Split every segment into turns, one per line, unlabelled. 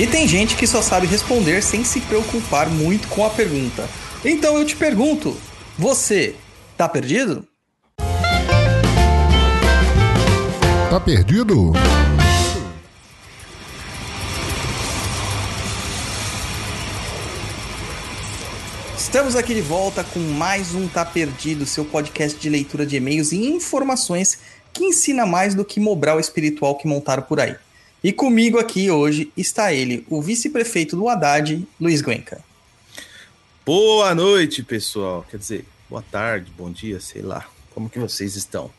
E tem gente que só sabe responder sem se preocupar muito com a pergunta. Então eu te pergunto: você tá perdido?
Tá perdido?
Estamos aqui de volta com mais um Tá Perdido, seu podcast de leitura de e-mails e informações que ensina mais do que Mobral espiritual que montaram por aí. E comigo aqui hoje está ele, o vice-prefeito do Haddad, Luiz Guenca.
Boa noite, pessoal. Quer dizer, boa tarde, bom dia, sei lá. Como que vocês estão?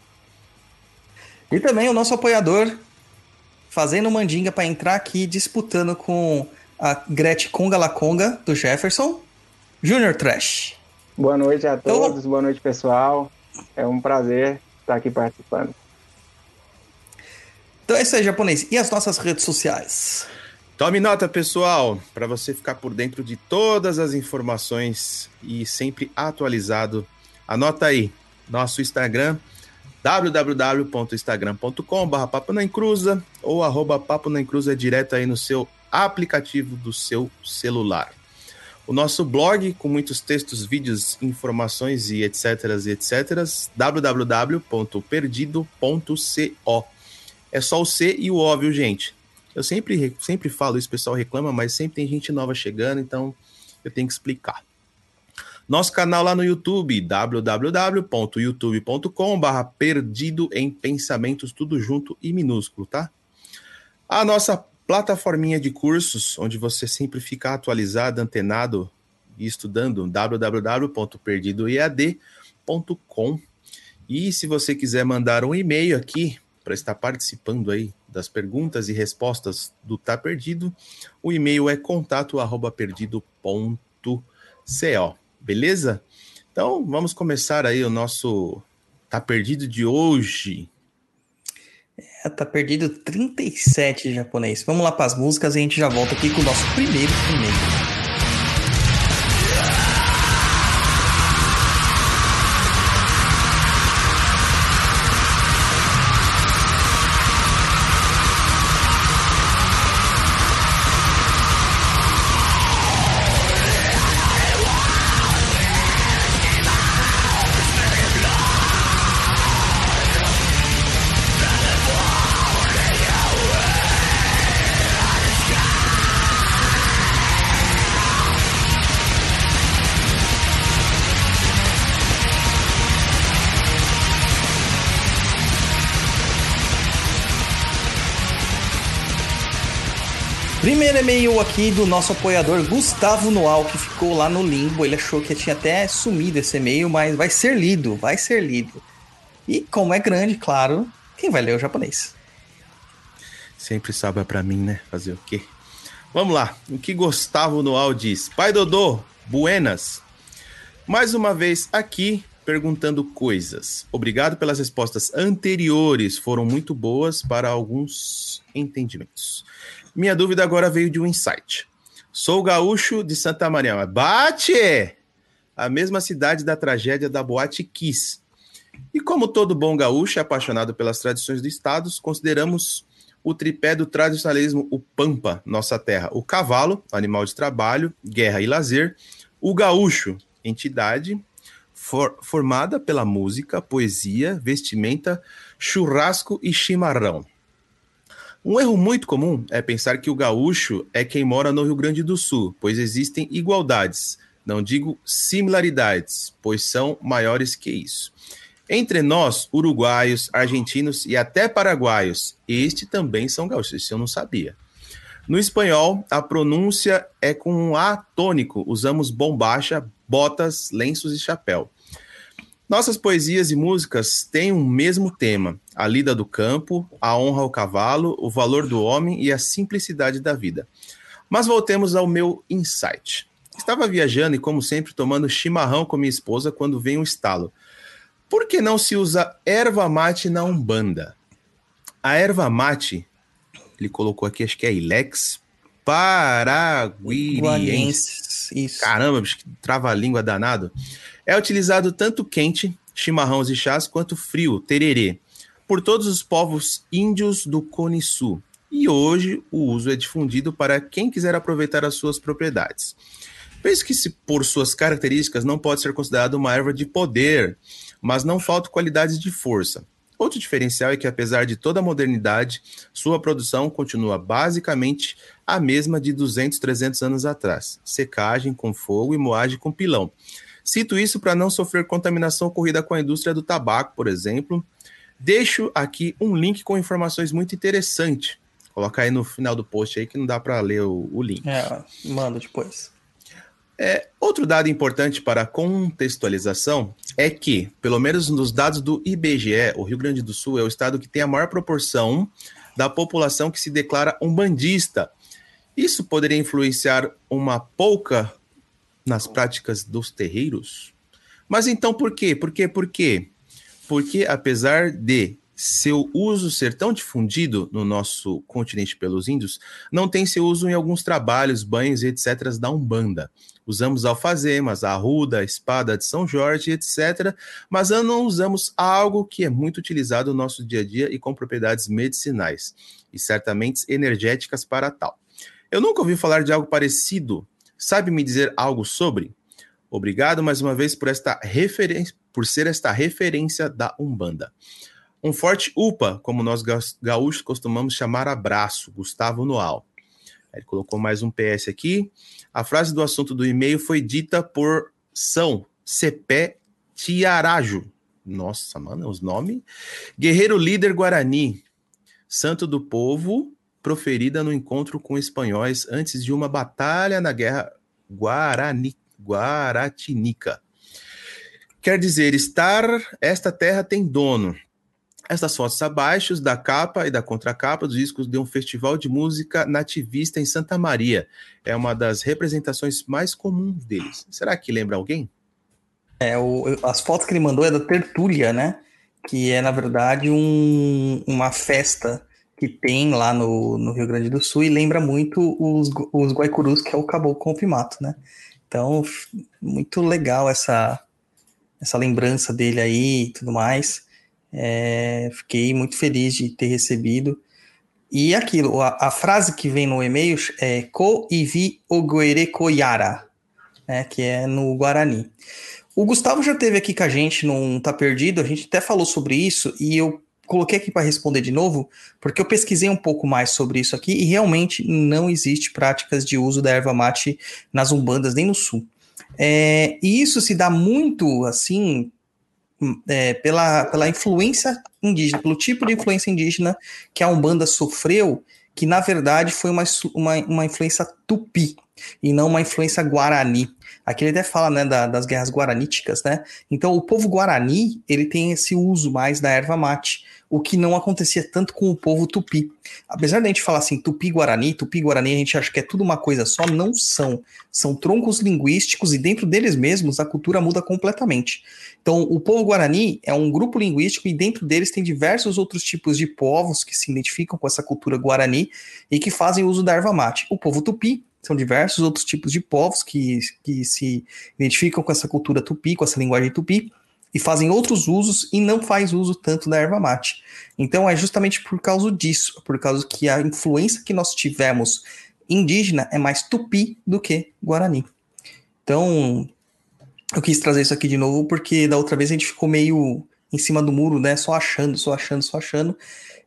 E também o nosso apoiador, fazendo mandinga para entrar aqui disputando com a Gretchen Conga La Conga do Jefferson, Junior Trash.
Boa noite a então, todos, então, boa noite pessoal. É um prazer estar aqui participando.
Então é isso aí, japonês. E as nossas redes sociais?
Tome nota, pessoal, para você ficar por dentro de todas as informações e sempre atualizado. Anota aí, nosso Instagram, www.instagram.com.br papo na encruza ou arroba papo na encruza é direto aí no seu aplicativo do seu celular o nosso blog com muitos textos, vídeos, informações e etc, e etc, www.perdido.co. É só o C e o O, viu, gente? Eu sempre, sempre falo isso, pessoal reclama, mas sempre tem gente nova chegando, então eu tenho que explicar. Nosso canal lá no YouTube, www.youtube.com/barra perdido em pensamentos, tudo junto e minúsculo, tá? A nossa plataforminha de cursos onde você sempre fica atualizado, antenado e estudando www.perdidoead.com. E se você quiser mandar um e-mail aqui para estar participando aí das perguntas e respostas do Tá Perdido, o e-mail é contato@perdido.co. Beleza? Então, vamos começar aí o nosso Tá Perdido de hoje.
É, tá perdido 37 japonês. Vamos lá para as músicas e a gente já volta aqui com o nosso primeiro e-mail. Primeiro e-mail aqui do nosso apoiador Gustavo Noal, que ficou lá no limbo. Ele achou que tinha até sumido esse e-mail, mas vai ser lido, vai ser lido. E como é grande, claro, quem vai ler o japonês?
Sempre sobra para mim, né? Fazer o quê? Vamos lá. O que Gustavo Noal diz? Pai Dodô, buenas. Mais uma vez aqui perguntando coisas. Obrigado pelas respostas anteriores, foram muito boas para alguns entendimentos. Minha dúvida agora veio de um insight. Sou gaúcho de Santa Maria. Bate! A mesma cidade da tragédia da Boate Kiss. E como todo bom gaúcho apaixonado pelas tradições do estado, consideramos o tripé do tradicionalismo, o Pampa, nossa terra. O cavalo, animal de trabalho, guerra e lazer. O gaúcho, entidade for, formada pela música, poesia, vestimenta, churrasco e chimarrão. Um erro muito comum é pensar que o gaúcho é quem mora no Rio Grande do Sul, pois existem igualdades, não digo similaridades, pois são maiores que isso. Entre nós, uruguaios, argentinos e até paraguaios, este também são gaúchos, isso eu não sabia. No espanhol, a pronúncia é com um A tônico, usamos bombacha, botas, lenços e chapéu. Nossas poesias e músicas têm um mesmo tema: a lida do campo, a honra ao cavalo, o valor do homem e a simplicidade da vida. Mas voltemos ao meu insight. Estava viajando e, como sempre, tomando chimarrão com minha esposa quando vem um estalo. Por que não se usa erva mate na Umbanda? A erva mate, ele colocou aqui, acho que é Ilex paraguiriense. Isso. Caramba, que trava-língua danado. É utilizado tanto quente, chimarrões e chás, quanto frio, tererê, por todos os povos índios do Cone Sul. e hoje o uso é difundido para quem quiser aproveitar as suas propriedades. Penso que, se por suas características, não pode ser considerado uma erva de poder, mas não falta qualidades de força. Outro diferencial é que, apesar de toda a modernidade, sua produção continua basicamente a mesma de 200, 300 anos atrás: secagem com fogo e moagem com pilão. Cito isso para não sofrer contaminação ocorrida com a indústria do tabaco, por exemplo. Deixo aqui um link com informações muito interessantes. Coloca aí no final do post aí que não dá para ler o, o link.
É, manda depois.
É, outro dado importante para contextualização é que, pelo menos nos dados do IBGE, o Rio Grande do Sul é o estado que tem a maior proporção da população que se declara umbandista. Isso poderia influenciar uma pouca nas práticas dos terreiros? Mas então por quê? Por quê? Por quê? Porque apesar de seu uso ser tão difundido no nosso continente pelos índios, não tem seu uso em alguns trabalhos, banhos e etc. da Umbanda. Usamos alfazemas, arruda, espada de São Jorge, etc. Mas não usamos algo que é muito utilizado no nosso dia a dia e com propriedades medicinais e certamente energéticas para tal. Eu nunca ouvi falar de algo parecido Sabe me dizer algo sobre? Obrigado mais uma vez por esta referência, por ser esta referência da Umbanda. Um forte UPA, como nós gaúchos costumamos chamar abraço, Gustavo Noal. Ele colocou mais um PS aqui. A frase do assunto do e-mail foi dita por São Cepé Tiarajo. Nossa, mano, os nomes. Guerreiro líder Guarani, santo do povo, proferida no encontro com espanhóis antes de uma batalha na Guerra Guarani, Guaratinica. Quer dizer, estar, esta terra tem dono. Estas fotos abaixo da capa e da contracapa dos discos de um festival de música nativista em Santa Maria. É uma das representações mais comuns deles. Será que lembra alguém?
É, o, as fotos que ele mandou é da Tertúlia, né? Que é, na verdade, um, uma festa que tem lá no, no Rio Grande do Sul e lembra muito os, os Guaicurus, que é o Caboclo Confimato, né? Então, muito legal essa, essa lembrança dele aí e tudo mais. É, fiquei muito feliz de ter recebido. E aquilo, a, a frase que vem no e-mail é Ko ivi ogoere koyara, né, que é no Guarani. O Gustavo já teve aqui com a gente não Tá Perdido, a gente até falou sobre isso, e eu coloquei aqui para responder de novo, porque eu pesquisei um pouco mais sobre isso aqui e realmente não existe práticas de uso da erva mate nas umbandas nem no sul. É, e isso se dá muito assim é, pela, pela influência indígena, pelo tipo de influência indígena que a Umbanda sofreu, que na verdade foi uma, uma, uma influência tupi e não uma influência guarani. Aqui ele até fala né, da, das guerras guaraníticas, né? Então o povo guarani ele tem esse uso mais da erva mate o que não acontecia tanto com o povo tupi. Apesar da gente falar assim, tupi-guarani, tupi-guarani, a gente acha que é tudo uma coisa só, não são. São troncos linguísticos e dentro deles mesmos a cultura muda completamente. Então, o povo guarani é um grupo linguístico e dentro deles tem diversos outros tipos de povos que se identificam com essa cultura guarani e que fazem uso da erva mate. O povo tupi são diversos outros tipos de povos que, que se identificam com essa cultura tupi, com essa linguagem tupi e fazem outros usos e não faz uso tanto da erva mate. Então é justamente por causa disso, por causa que a influência que nós tivemos indígena é mais tupi do que guarani. Então, eu quis trazer isso aqui de novo porque da outra vez a gente ficou meio em cima do muro, né, só achando, só achando, só achando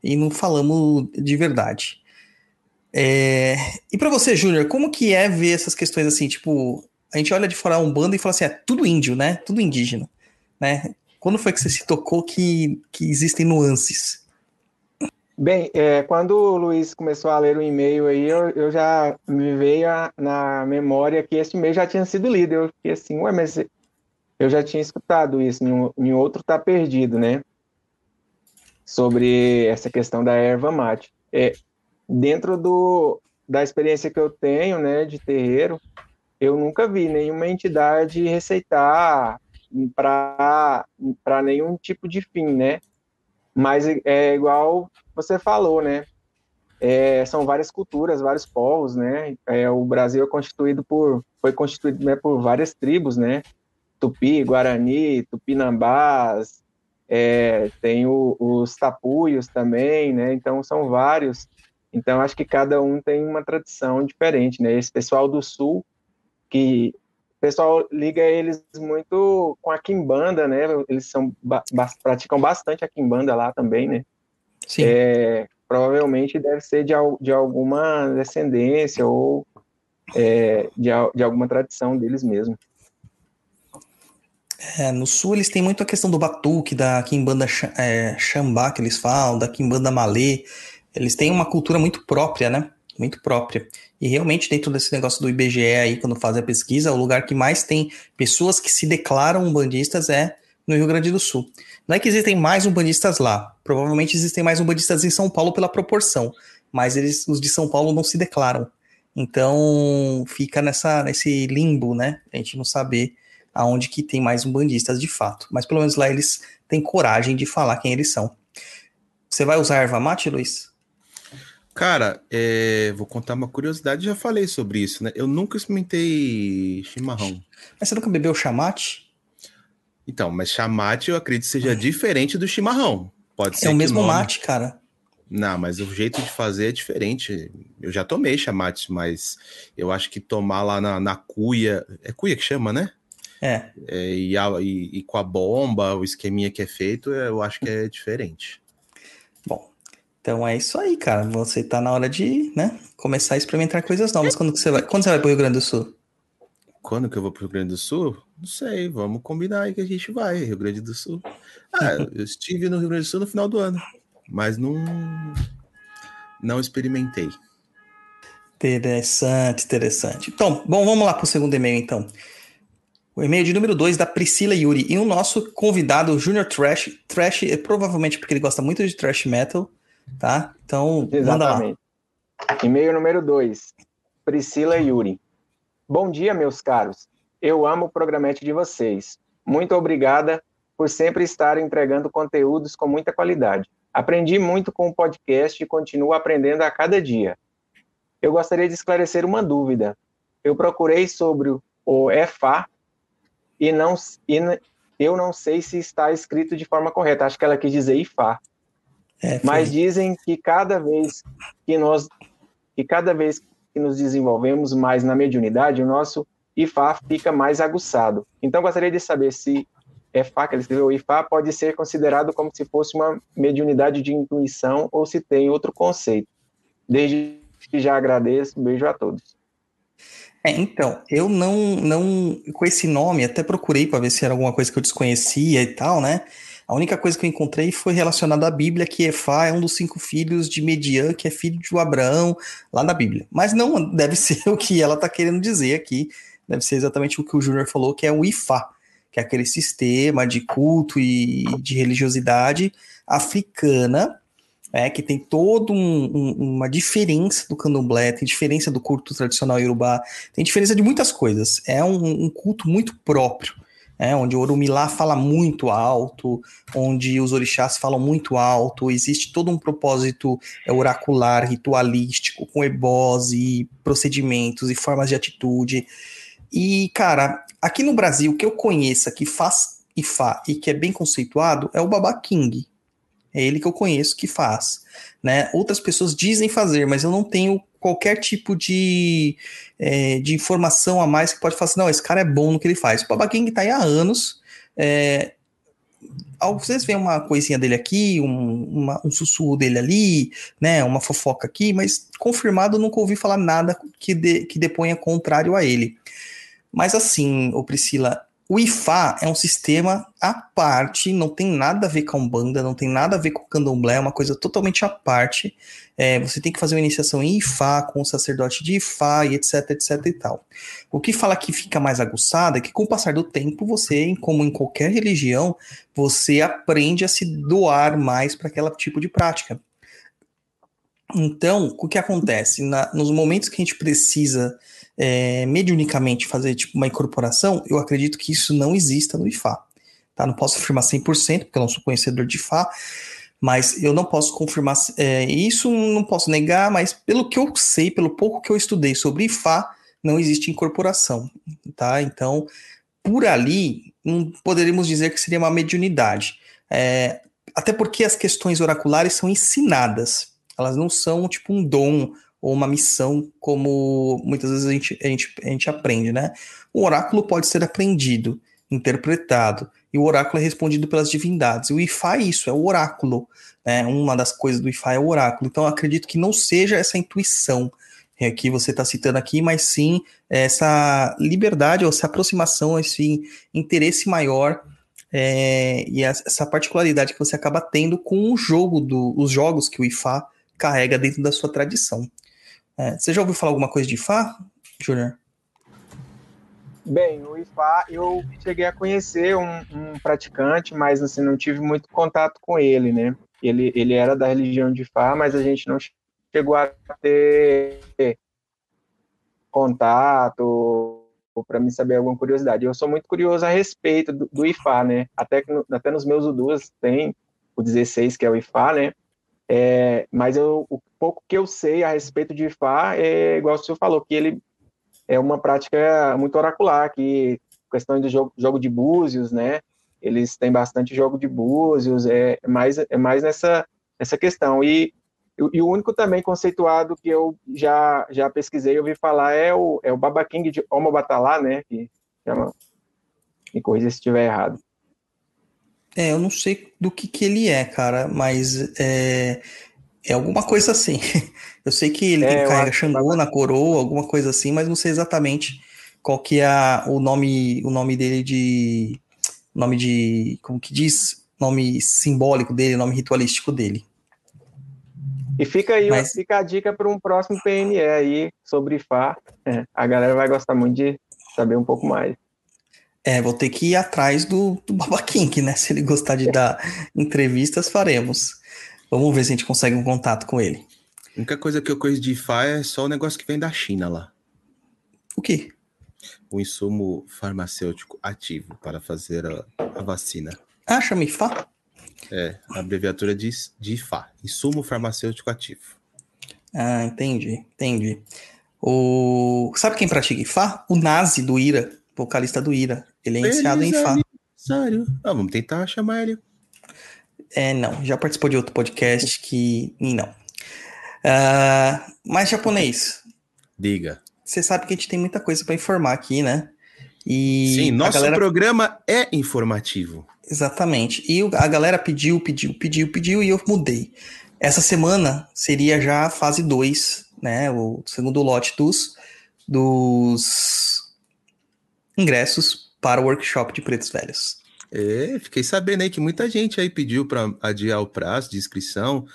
e não falamos de verdade. É... E para você, Júnior, como que é ver essas questões assim, tipo, a gente olha de fora um bando e fala assim, é tudo índio, né? Tudo indígena né? Quando foi que você se tocou que, que existem nuances?
Bem, é, quando o Luiz começou a ler o e-mail aí, eu, eu já me veio a, na memória que esse e-mail já tinha sido lido. Eu fiquei assim, ué, mas eu já tinha escutado isso em, em outro Tá Perdido, né? Sobre essa questão da erva mate. É, dentro do, da experiência que eu tenho, né, de terreiro, eu nunca vi nenhuma entidade receitar para nenhum tipo de fim, né? Mas é igual você falou, né? É, são várias culturas, vários povos, né? É, o Brasil é constituído por foi constituído né, por várias tribos, né? Tupi, Guarani, Tupinambás, é, tem o, os tapuios também, né? Então são vários. Então, acho que cada um tem uma tradição diferente, né? Esse pessoal do Sul, que pessoal liga eles muito com a quimbanda, né? Eles são praticam bastante a quimbanda lá também, né? Sim. É, provavelmente deve ser de, de alguma descendência ou é, de, de alguma tradição deles mesmo.
É, no sul eles têm muito a questão do batuque, da quimbanda é, xambá que eles falam, da quimbanda malê. Eles têm uma cultura muito própria, né? Muito própria. E realmente, dentro desse negócio do IBGE aí, quando fazem a pesquisa, o lugar que mais tem pessoas que se declaram umbandistas é no Rio Grande do Sul. Não é que existem mais umbandistas lá. Provavelmente existem mais umbandistas em São Paulo pela proporção. Mas eles, os de São Paulo não se declaram. Então fica nessa, nesse limbo, né? A gente não saber aonde que tem mais umbandistas de fato. Mas pelo menos lá eles têm coragem de falar quem eles são. Você vai usar erva mate, Luiz?
Cara, é, vou contar uma curiosidade, já falei sobre isso, né? Eu nunca experimentei chimarrão.
Mas você nunca bebeu chamate?
Então, mas chamate eu acredito seja diferente do chimarrão. Pode ser.
É o mesmo nome... mate, cara.
Não, mas o jeito de fazer é diferente. Eu já tomei chamate, mas eu acho que tomar lá na, na cuia. É cuia que chama, né?
É.
é e, a, e, e, com a bomba, o esqueminha que é feito, eu acho que é diferente.
Então é isso aí, cara. Você tá na hora de, né, começar a experimentar coisas novas. Quando você vai? Quando você vai pro Rio Grande do Sul?
Quando que eu vou pro Rio Grande do Sul? Não sei, vamos combinar aí que a gente vai, Rio Grande do Sul. Ah, eu estive no Rio Grande do Sul no final do ano, mas não não experimentei.
Interessante, interessante. Então, bom, vamos lá pro segundo e-mail então. O e-mail de número 2 da Priscila Yuri. E o nosso convidado, o Junior Trash. Trash é provavelmente porque ele gosta muito de trash metal, tá? Então, Exatamente.
E-mail número 2. Priscila Yuri. Bom dia, meus caros. Eu amo o programete de vocês. Muito obrigada por sempre estar entregando conteúdos com muita qualidade. Aprendi muito com o podcast e continuo aprendendo a cada dia. Eu gostaria de esclarecer uma dúvida. Eu procurei sobre o EFA, e não e eu não sei se está escrito de forma correta. Acho que ela quis dizer IFA. É, Mas dizem que cada vez que nós que cada vez que nos desenvolvemos mais na mediunidade, o nosso IFA fica mais aguçado. Então gostaria de saber se EFA, que ele escreveu IFA, pode ser considerado como se fosse uma mediunidade de intuição ou se tem outro conceito. Desde que já agradeço, um beijo a todos.
É, então, eu não, não, com esse nome, até procurei para ver se era alguma coisa que eu desconhecia e tal, né? A única coisa que eu encontrei foi relacionada à Bíblia, que Efá é um dos cinco filhos de Median, que é filho de Abraão, lá na Bíblia. Mas não deve ser o que ela está querendo dizer aqui, deve ser exatamente o que o Júnior falou, que é o Ifá, que é aquele sistema de culto e de religiosidade africana, é, que tem toda um, um, uma diferença do candomblé, tem diferença do culto tradicional iorubá, tem diferença de muitas coisas. É um, um culto muito próprio, é, onde o Orumilá fala muito alto, onde os orixás falam muito alto, existe todo um propósito é, oracular, ritualístico, com ebose, procedimentos e formas de atitude. E, cara, aqui no Brasil, que eu conheço que faz Ifá e que é bem conceituado é o Baba King, é ele que eu conheço que faz. Né? Outras pessoas dizem fazer, mas eu não tenho qualquer tipo de, é, de informação a mais que pode falar assim, não, esse cara é bom no que ele faz. O Baba King tá aí há anos. É, vocês veem uma coisinha dele aqui, um, uma, um sussurro dele ali, né, uma fofoca aqui, mas confirmado nunca ouvi falar nada que, de, que deponha contrário a ele. Mas assim, ô Priscila, o IFA é um sistema à parte, não tem nada a ver com a Umbanda, não tem nada a ver com o Candomblé, é uma coisa totalmente à parte. É, você tem que fazer uma iniciação em Ifá, com o sacerdote de Ifá e etc, etc e tal. O que fala que fica mais aguçado é que com o passar do tempo, você, como em qualquer religião, você aprende a se doar mais para aquele tipo de prática. Então, o que acontece? Na, nos momentos que a gente precisa é, mediunicamente fazer tipo uma incorporação, eu acredito que isso não exista no IFA. Tá? Não posso afirmar 100%, porque eu não sou conhecedor de IFA, mas eu não posso confirmar é, isso, não posso negar, mas pelo que eu sei, pelo pouco que eu estudei sobre IFA, não existe incorporação, tá? Então, por ali, não poderíamos dizer que seria uma mediunidade. É, até porque as questões oraculares são ensinadas. Elas não são tipo um dom ou uma missão, como muitas vezes a gente, a gente, a gente aprende, né? O oráculo pode ser aprendido, interpretado, e o oráculo é respondido pelas divindades. O Ifá é isso, é o oráculo. Né? Uma das coisas do Ifá é o oráculo. Então, acredito que não seja essa intuição é, que você está citando aqui, mas sim essa liberdade ou essa aproximação, esse interesse maior é, e essa particularidade que você acaba tendo com o jogo do, os jogos que o Ifá carrega dentro da sua tradição. É, você já ouviu falar alguma coisa de Ifá, Júnior?
Bem, o IFA eu cheguei a conhecer um, um, praticante, mas assim, não tive muito contato com ele, né? Ele, ele era da religião de Ifá, mas a gente não chegou a ter contato para me saber alguma curiosidade. Eu sou muito curioso a respeito do, do IFA, né? Até, até nos meus Udus tem o 16, que é o IFA, né? É, mas eu, o pouco que eu sei a respeito de IFA é igual o senhor falou, que ele é uma prática muito oracular, que questão do jogo, jogo de búzios, né? Eles têm bastante jogo de búzios, é mais, é mais nessa, nessa questão. E, e o único também conceituado que eu já, já pesquisei, ouvi falar, é o, é o Baba King de Omobatalá, né? Que chama. Me corrija se estiver errado.
É, eu não sei do que, que ele é, cara, mas é, é alguma coisa assim. Eu sei que ele é, carrega Xangô na coroa, alguma coisa assim, mas não sei exatamente qual que é a, o nome o nome dele de nome de como que diz nome simbólico dele, nome ritualístico dele.
E fica aí, mas... fica a dica para um próximo PNE aí sobre Fá. É, a galera vai gostar muito de saber um pouco mais.
É, vou ter que ir atrás do, do Baba King, né? Se ele gostar de dar entrevistas, faremos. Vamos ver se a gente consegue um contato com ele.
A única coisa que eu conheço de IFA é só o negócio que vem da China lá.
O quê?
O insumo farmacêutico ativo para fazer a, a vacina.
Ah, chama IFA?
É, a abreviatura de, de IFA, insumo farmacêutico ativo.
Ah, entendi, entendi. O... Sabe quem pratica IFA? O Nazi do Ira, vocalista do Ira. Ele é iniciado em IFA.
Sério? Ah, vamos tentar chamar ele.
É, não. Já participou de outro podcast que. Não. Uh, mas japonês.
Diga.
Você sabe que a gente tem muita coisa para informar aqui, né?
E Sim, nosso galera... programa é informativo.
Exatamente. E a galera pediu, pediu, pediu, pediu e eu mudei. Essa semana seria já a fase 2, né? O segundo lote dos, dos ingressos para o workshop de pretos velhos.
É, fiquei sabendo aí que muita gente aí pediu para adiar o prazo de inscrição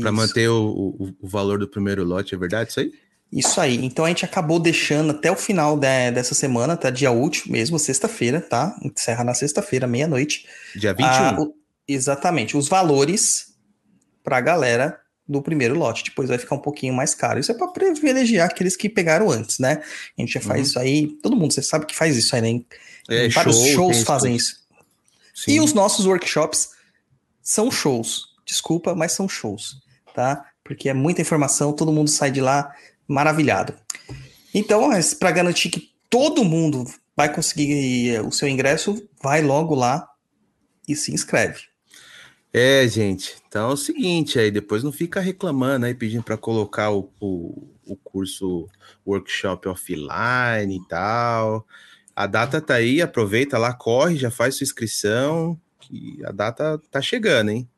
para manter o, o, o, valor do primeiro lote, é verdade isso aí?
Isso aí. Então a gente acabou deixando até o final de, dessa semana, tá? Dia útil mesmo, sexta-feira, tá? Encerra na sexta-feira, meia-noite.
Dia 21. Ah, o,
exatamente. Os valores para a galera do primeiro lote. Depois vai ficar um pouquinho mais caro. Isso é para privilegiar aqueles que pegaram antes, né? A gente já faz uhum. isso aí. Todo mundo, você sabe que faz isso aí, né? É, Vários show, shows fazem isso. Sim. E os nossos workshops são shows. Desculpa, mas são shows, tá? Porque é muita informação, todo mundo sai de lá maravilhado. Então, para garantir que todo mundo vai conseguir eh, o seu ingresso, vai logo lá e se inscreve.
É, gente. Então é o seguinte, aí depois não fica reclamando aí, pedindo para colocar o, o, o curso workshop offline e tal. A data tá aí, aproveita lá, corre, já faz sua inscrição, que a data tá chegando, hein?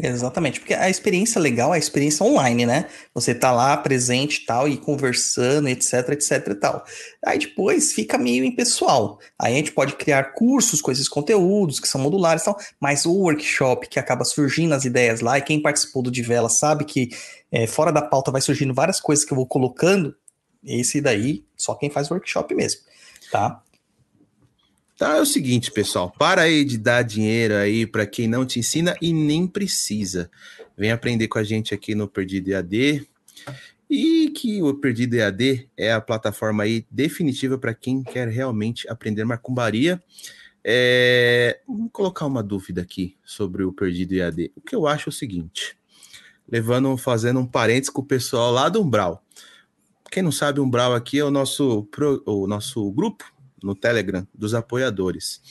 Exatamente, porque a experiência legal é a experiência online, né? Você tá lá presente tal, e conversando, etc, etc e tal. Aí depois fica meio impessoal. Aí a gente pode criar cursos com esses conteúdos que são modulares e tal, mas o workshop que acaba surgindo as ideias lá, e quem participou do de vela sabe que é, fora da pauta vai surgindo várias coisas que eu vou colocando, esse daí, só quem faz workshop mesmo tá?
Tá, é o seguinte, pessoal, para aí de dar dinheiro aí para quem não te ensina e nem precisa. Vem aprender com a gente aqui no Perdido EAD. E que o Perdido EAD é a plataforma aí definitiva para quem quer realmente aprender macumbaria. É, colocar uma dúvida aqui sobre o Perdido EAD. O que eu acho é o seguinte, levando, fazendo um parênteses com o pessoal lá do Umbral. Quem não sabe, Umbral aqui é o nosso, o nosso grupo no Telegram dos apoiadores.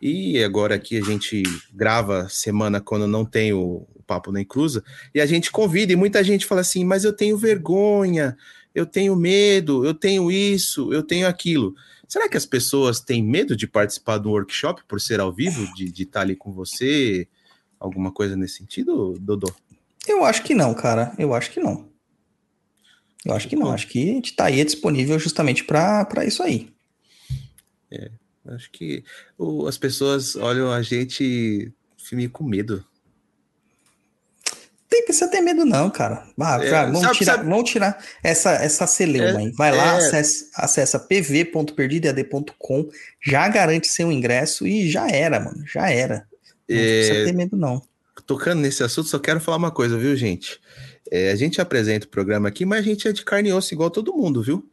E agora aqui a gente grava semana quando não tem o, Papo na Inclusa, e a gente convida, e muita gente fala assim, mas eu tenho vergonha, eu tenho medo, eu tenho isso, eu tenho aquilo. Será que as pessoas têm medo de participar do workshop por ser ao vivo, de, de estar ali com você? Alguma coisa nesse sentido, Dodô?
Eu acho que não, cara. Eu acho que não. Eu acho que não. Acho que a gente está aí disponível justamente para isso aí.
É, acho que o, as pessoas olham a gente meio com medo.
Tem precisa ter medo, não, cara. Ah, é, vamos, sabe, tirar, sabe... vamos tirar essa, essa celeuma é, aí. Vai lá, é... acessa, acessa pv.perdidoead.com, já garante seu ingresso e já era, mano. Já era. Não é... precisa ter medo, não.
Tocando nesse assunto, só quero falar uma coisa, viu, gente? É, a gente apresenta o programa aqui, mas a gente é de carne e osso igual todo mundo, viu?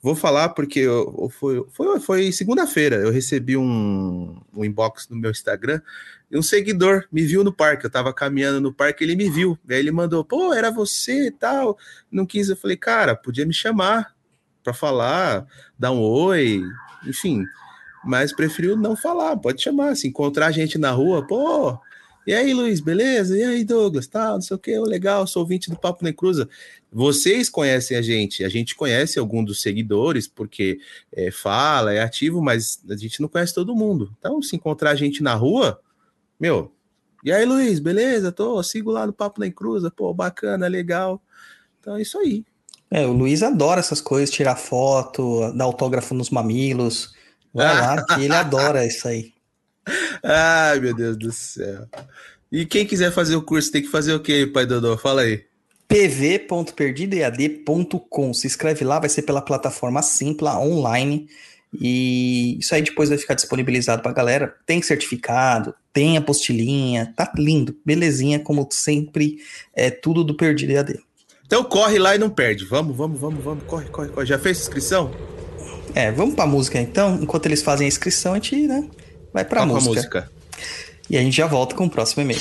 Vou falar porque eu, foi, foi, foi segunda-feira, eu recebi um, um inbox no meu Instagram e um seguidor me viu no parque. Eu tava caminhando no parque, ele me viu. Aí ele mandou, pô, era você e tal. Não quis, eu falei, cara, podia me chamar para falar, dar um oi, enfim. Mas preferiu não falar, pode chamar. Se encontrar a gente na rua, pô, e aí, Luiz, beleza? E aí, Douglas? Tá, não sei o que, legal, sou ouvinte do Papo Nem Cruza. Vocês conhecem a gente, a gente conhece algum dos seguidores, porque é, fala, é ativo, mas a gente não conhece todo mundo. Então, se encontrar a gente na rua, meu, e aí, Luiz, beleza? Tô, sigo lá no Papo Nem Cruza, pô, bacana, legal. Então é isso aí.
É, o Luiz adora essas coisas, tirar foto, dar autógrafo nos mamilos. Vai lá, que ele adora isso aí.
Ai, meu Deus do céu. E quem quiser fazer o curso tem que fazer o quê, pai Dodô? Fala aí.
pv.perdidoead.com. Se inscreve lá, vai ser pela plataforma Simpla online. E isso aí depois vai ficar disponibilizado pra galera. Tem certificado, tem apostilinha, tá lindo, belezinha, como sempre, é tudo do Perdido EAD.
Então corre lá e não perde. Vamos, vamos, vamos, vamos, corre, corre, corre. Já fez inscrição?
É, vamos pra música então. Enquanto eles fazem a inscrição, a gente, né? Vai pra música. música. E a gente já volta com o próximo e-mail.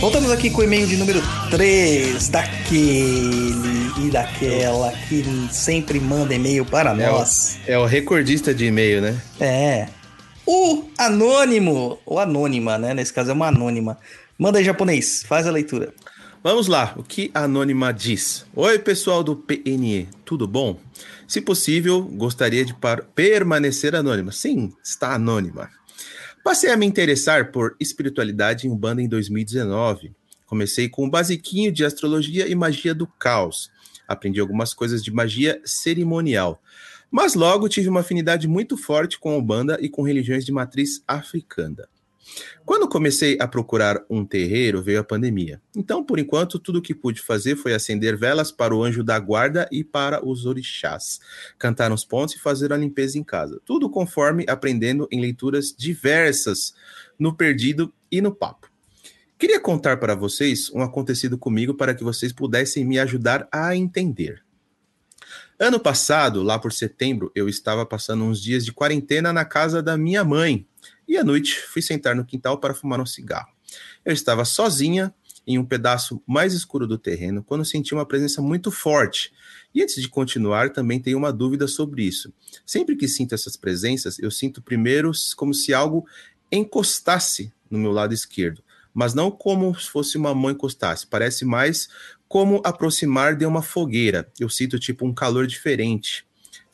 Voltamos aqui com o e-mail de número 3 daquele e daquela que sempre manda e-mail para é nós.
O, é o recordista de e-mail, né?
É. O anônimo, ou anônima, né? Nesse caso é uma anônima. Manda aí, japonês, faz a leitura.
Vamos lá, o que a anônima diz? Oi, pessoal do PNE, tudo bom? Se possível, gostaria de permanecer anônima. Sim, está anônima. Passei a me interessar por espiritualidade em Umbanda em 2019. Comecei com um basiquinho de astrologia e magia do caos. Aprendi algumas coisas de magia cerimonial. Mas logo tive uma afinidade muito forte com a Umbanda e com religiões de matriz africana. Quando comecei a procurar um terreiro, veio a pandemia. Então, por enquanto, tudo o que pude fazer foi acender velas para o anjo da guarda e para os orixás, cantar uns pontos e fazer a limpeza em casa. Tudo conforme aprendendo em leituras diversas no Perdido e no Papo. Queria contar para vocês um acontecido comigo para que vocês pudessem me ajudar a entender. Ano passado, lá por setembro, eu estava passando uns dias de quarentena na casa da minha mãe, e à noite fui sentar no quintal para fumar um cigarro. Eu estava sozinha em um pedaço mais escuro do terreno quando senti uma presença muito forte. E antes de continuar, também tenho uma dúvida sobre isso. Sempre que sinto essas presenças, eu sinto primeiro como se algo encostasse no meu lado esquerdo, mas não como se fosse uma mão encostasse. Parece mais como aproximar de uma fogueira. Eu sinto tipo um calor diferente.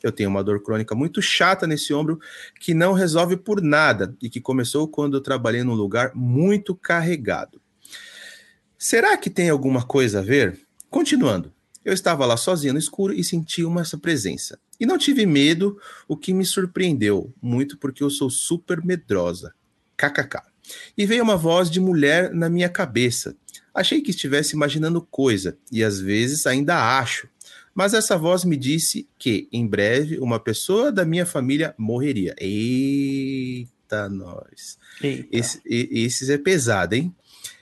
Eu tenho uma dor crônica muito chata nesse ombro que não resolve por nada e que começou quando eu trabalhei num lugar muito carregado. Será que tem alguma coisa a ver? Continuando. Eu estava lá sozinho no escuro e senti uma presença. E não tive medo, o que me surpreendeu muito porque eu sou super medrosa. KKK. E veio uma voz de mulher na minha cabeça. Achei que estivesse imaginando coisa, e às vezes ainda acho. Mas essa voz me disse que, em breve, uma pessoa da minha família morreria. Eita, nós. Eita. Esse, esses é pesado, hein?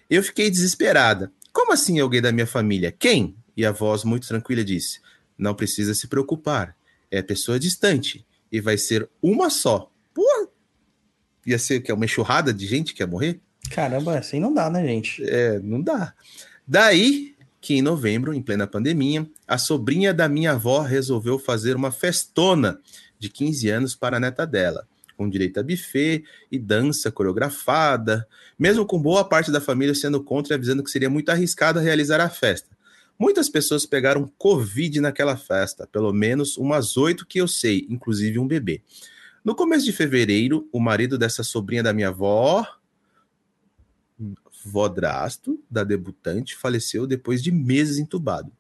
Eu fiquei desesperada. Como assim alguém da minha família? Quem? E a voz muito tranquila disse: Não precisa se preocupar. É pessoa distante. E vai ser uma só. Pô, ia ser que é uma enxurrada de gente que ia morrer?
Caramba, assim não dá, né, gente?
É, não dá. Daí que em novembro, em plena pandemia, a sobrinha da minha avó resolveu fazer uma festona de 15 anos para a neta dela, com direito a buffet e dança coreografada, mesmo com boa parte da família sendo contra e avisando que seria muito arriscado realizar a festa. Muitas pessoas pegaram Covid naquela festa, pelo menos umas oito que eu sei, inclusive um bebê. No começo de fevereiro, o marido dessa sobrinha da minha avó, vodrasto, da debutante, faleceu depois de meses entubado.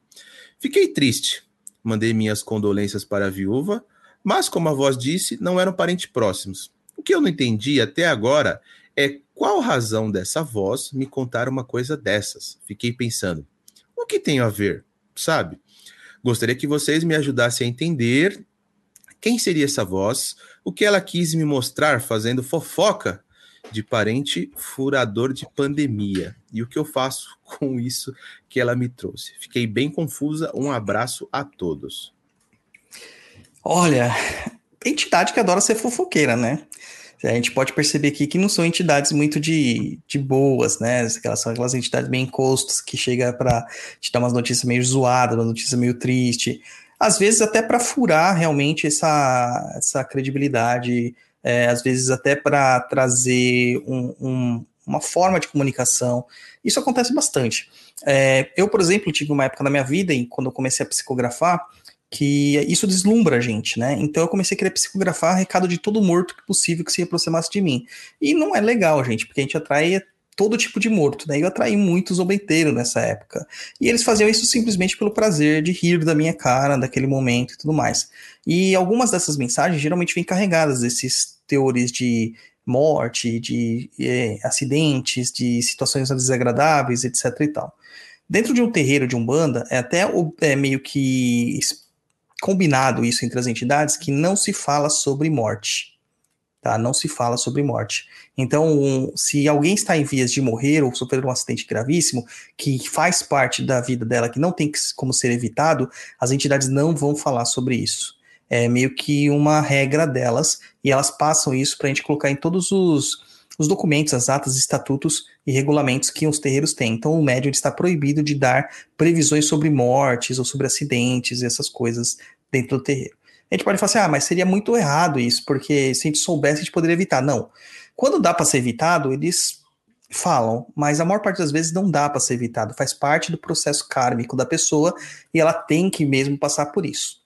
Fiquei triste. Mandei minhas condolências para a viúva, mas, como a voz disse, não eram parentes próximos. O que eu não entendi até agora é qual razão dessa voz me contar uma coisa dessas. Fiquei pensando, o que tem a ver, sabe? Gostaria que vocês me ajudassem a entender quem seria essa voz, o que ela quis me mostrar fazendo fofoca de parente furador de pandemia e o que eu faço com isso que ela me trouxe. Fiquei bem confusa. Um abraço a todos.
Olha, entidade que adora ser fofoqueira, né? A gente pode perceber aqui que não são entidades muito de, de boas, né? Aquelas são aquelas entidades bem encostas que chega para te dar umas notícias meio zoadas, uma notícia meio triste às vezes até para furar realmente essa, essa credibilidade, é, às vezes até para trazer um, um, uma forma de comunicação. Isso acontece bastante. É, eu, por exemplo, tive uma época na minha vida, em, quando eu comecei a psicografar, que isso deslumbra a gente, né? Então eu comecei a querer psicografar recado de todo morto que possível que se aproximasse de mim. E não é legal, gente, porque a gente atrai todo tipo de morto, né? Eu atraí muitos zombeteiros nessa época. E eles faziam isso simplesmente pelo prazer de rir da minha cara, daquele momento e tudo mais. E algumas dessas mensagens geralmente vêm carregadas desses teores de morte, de é, acidentes, de situações desagradáveis, etc e tal. Dentro de um terreiro de Umbanda, é até é, meio que combinado isso entre as entidades que não se fala sobre morte tá? Não se fala sobre morte. Então, se alguém está em vias de morrer ou sofrer um acidente gravíssimo, que faz parte da vida dela, que não tem como ser evitado, as entidades não vão falar sobre isso. É meio que uma regra delas, e elas passam isso para a gente colocar em todos os, os documentos, as atas, estatutos e regulamentos que os terreiros têm. Então, o médium está proibido de dar previsões sobre mortes ou sobre acidentes e essas coisas dentro do terreiro. A gente pode falar assim, ah, mas seria muito errado isso, porque se a gente soubesse, a gente poderia evitar. Não. Quando dá para ser evitado, eles falam, mas a maior parte das vezes não dá para ser evitado, faz parte do processo kármico da pessoa e ela tem que mesmo passar por isso.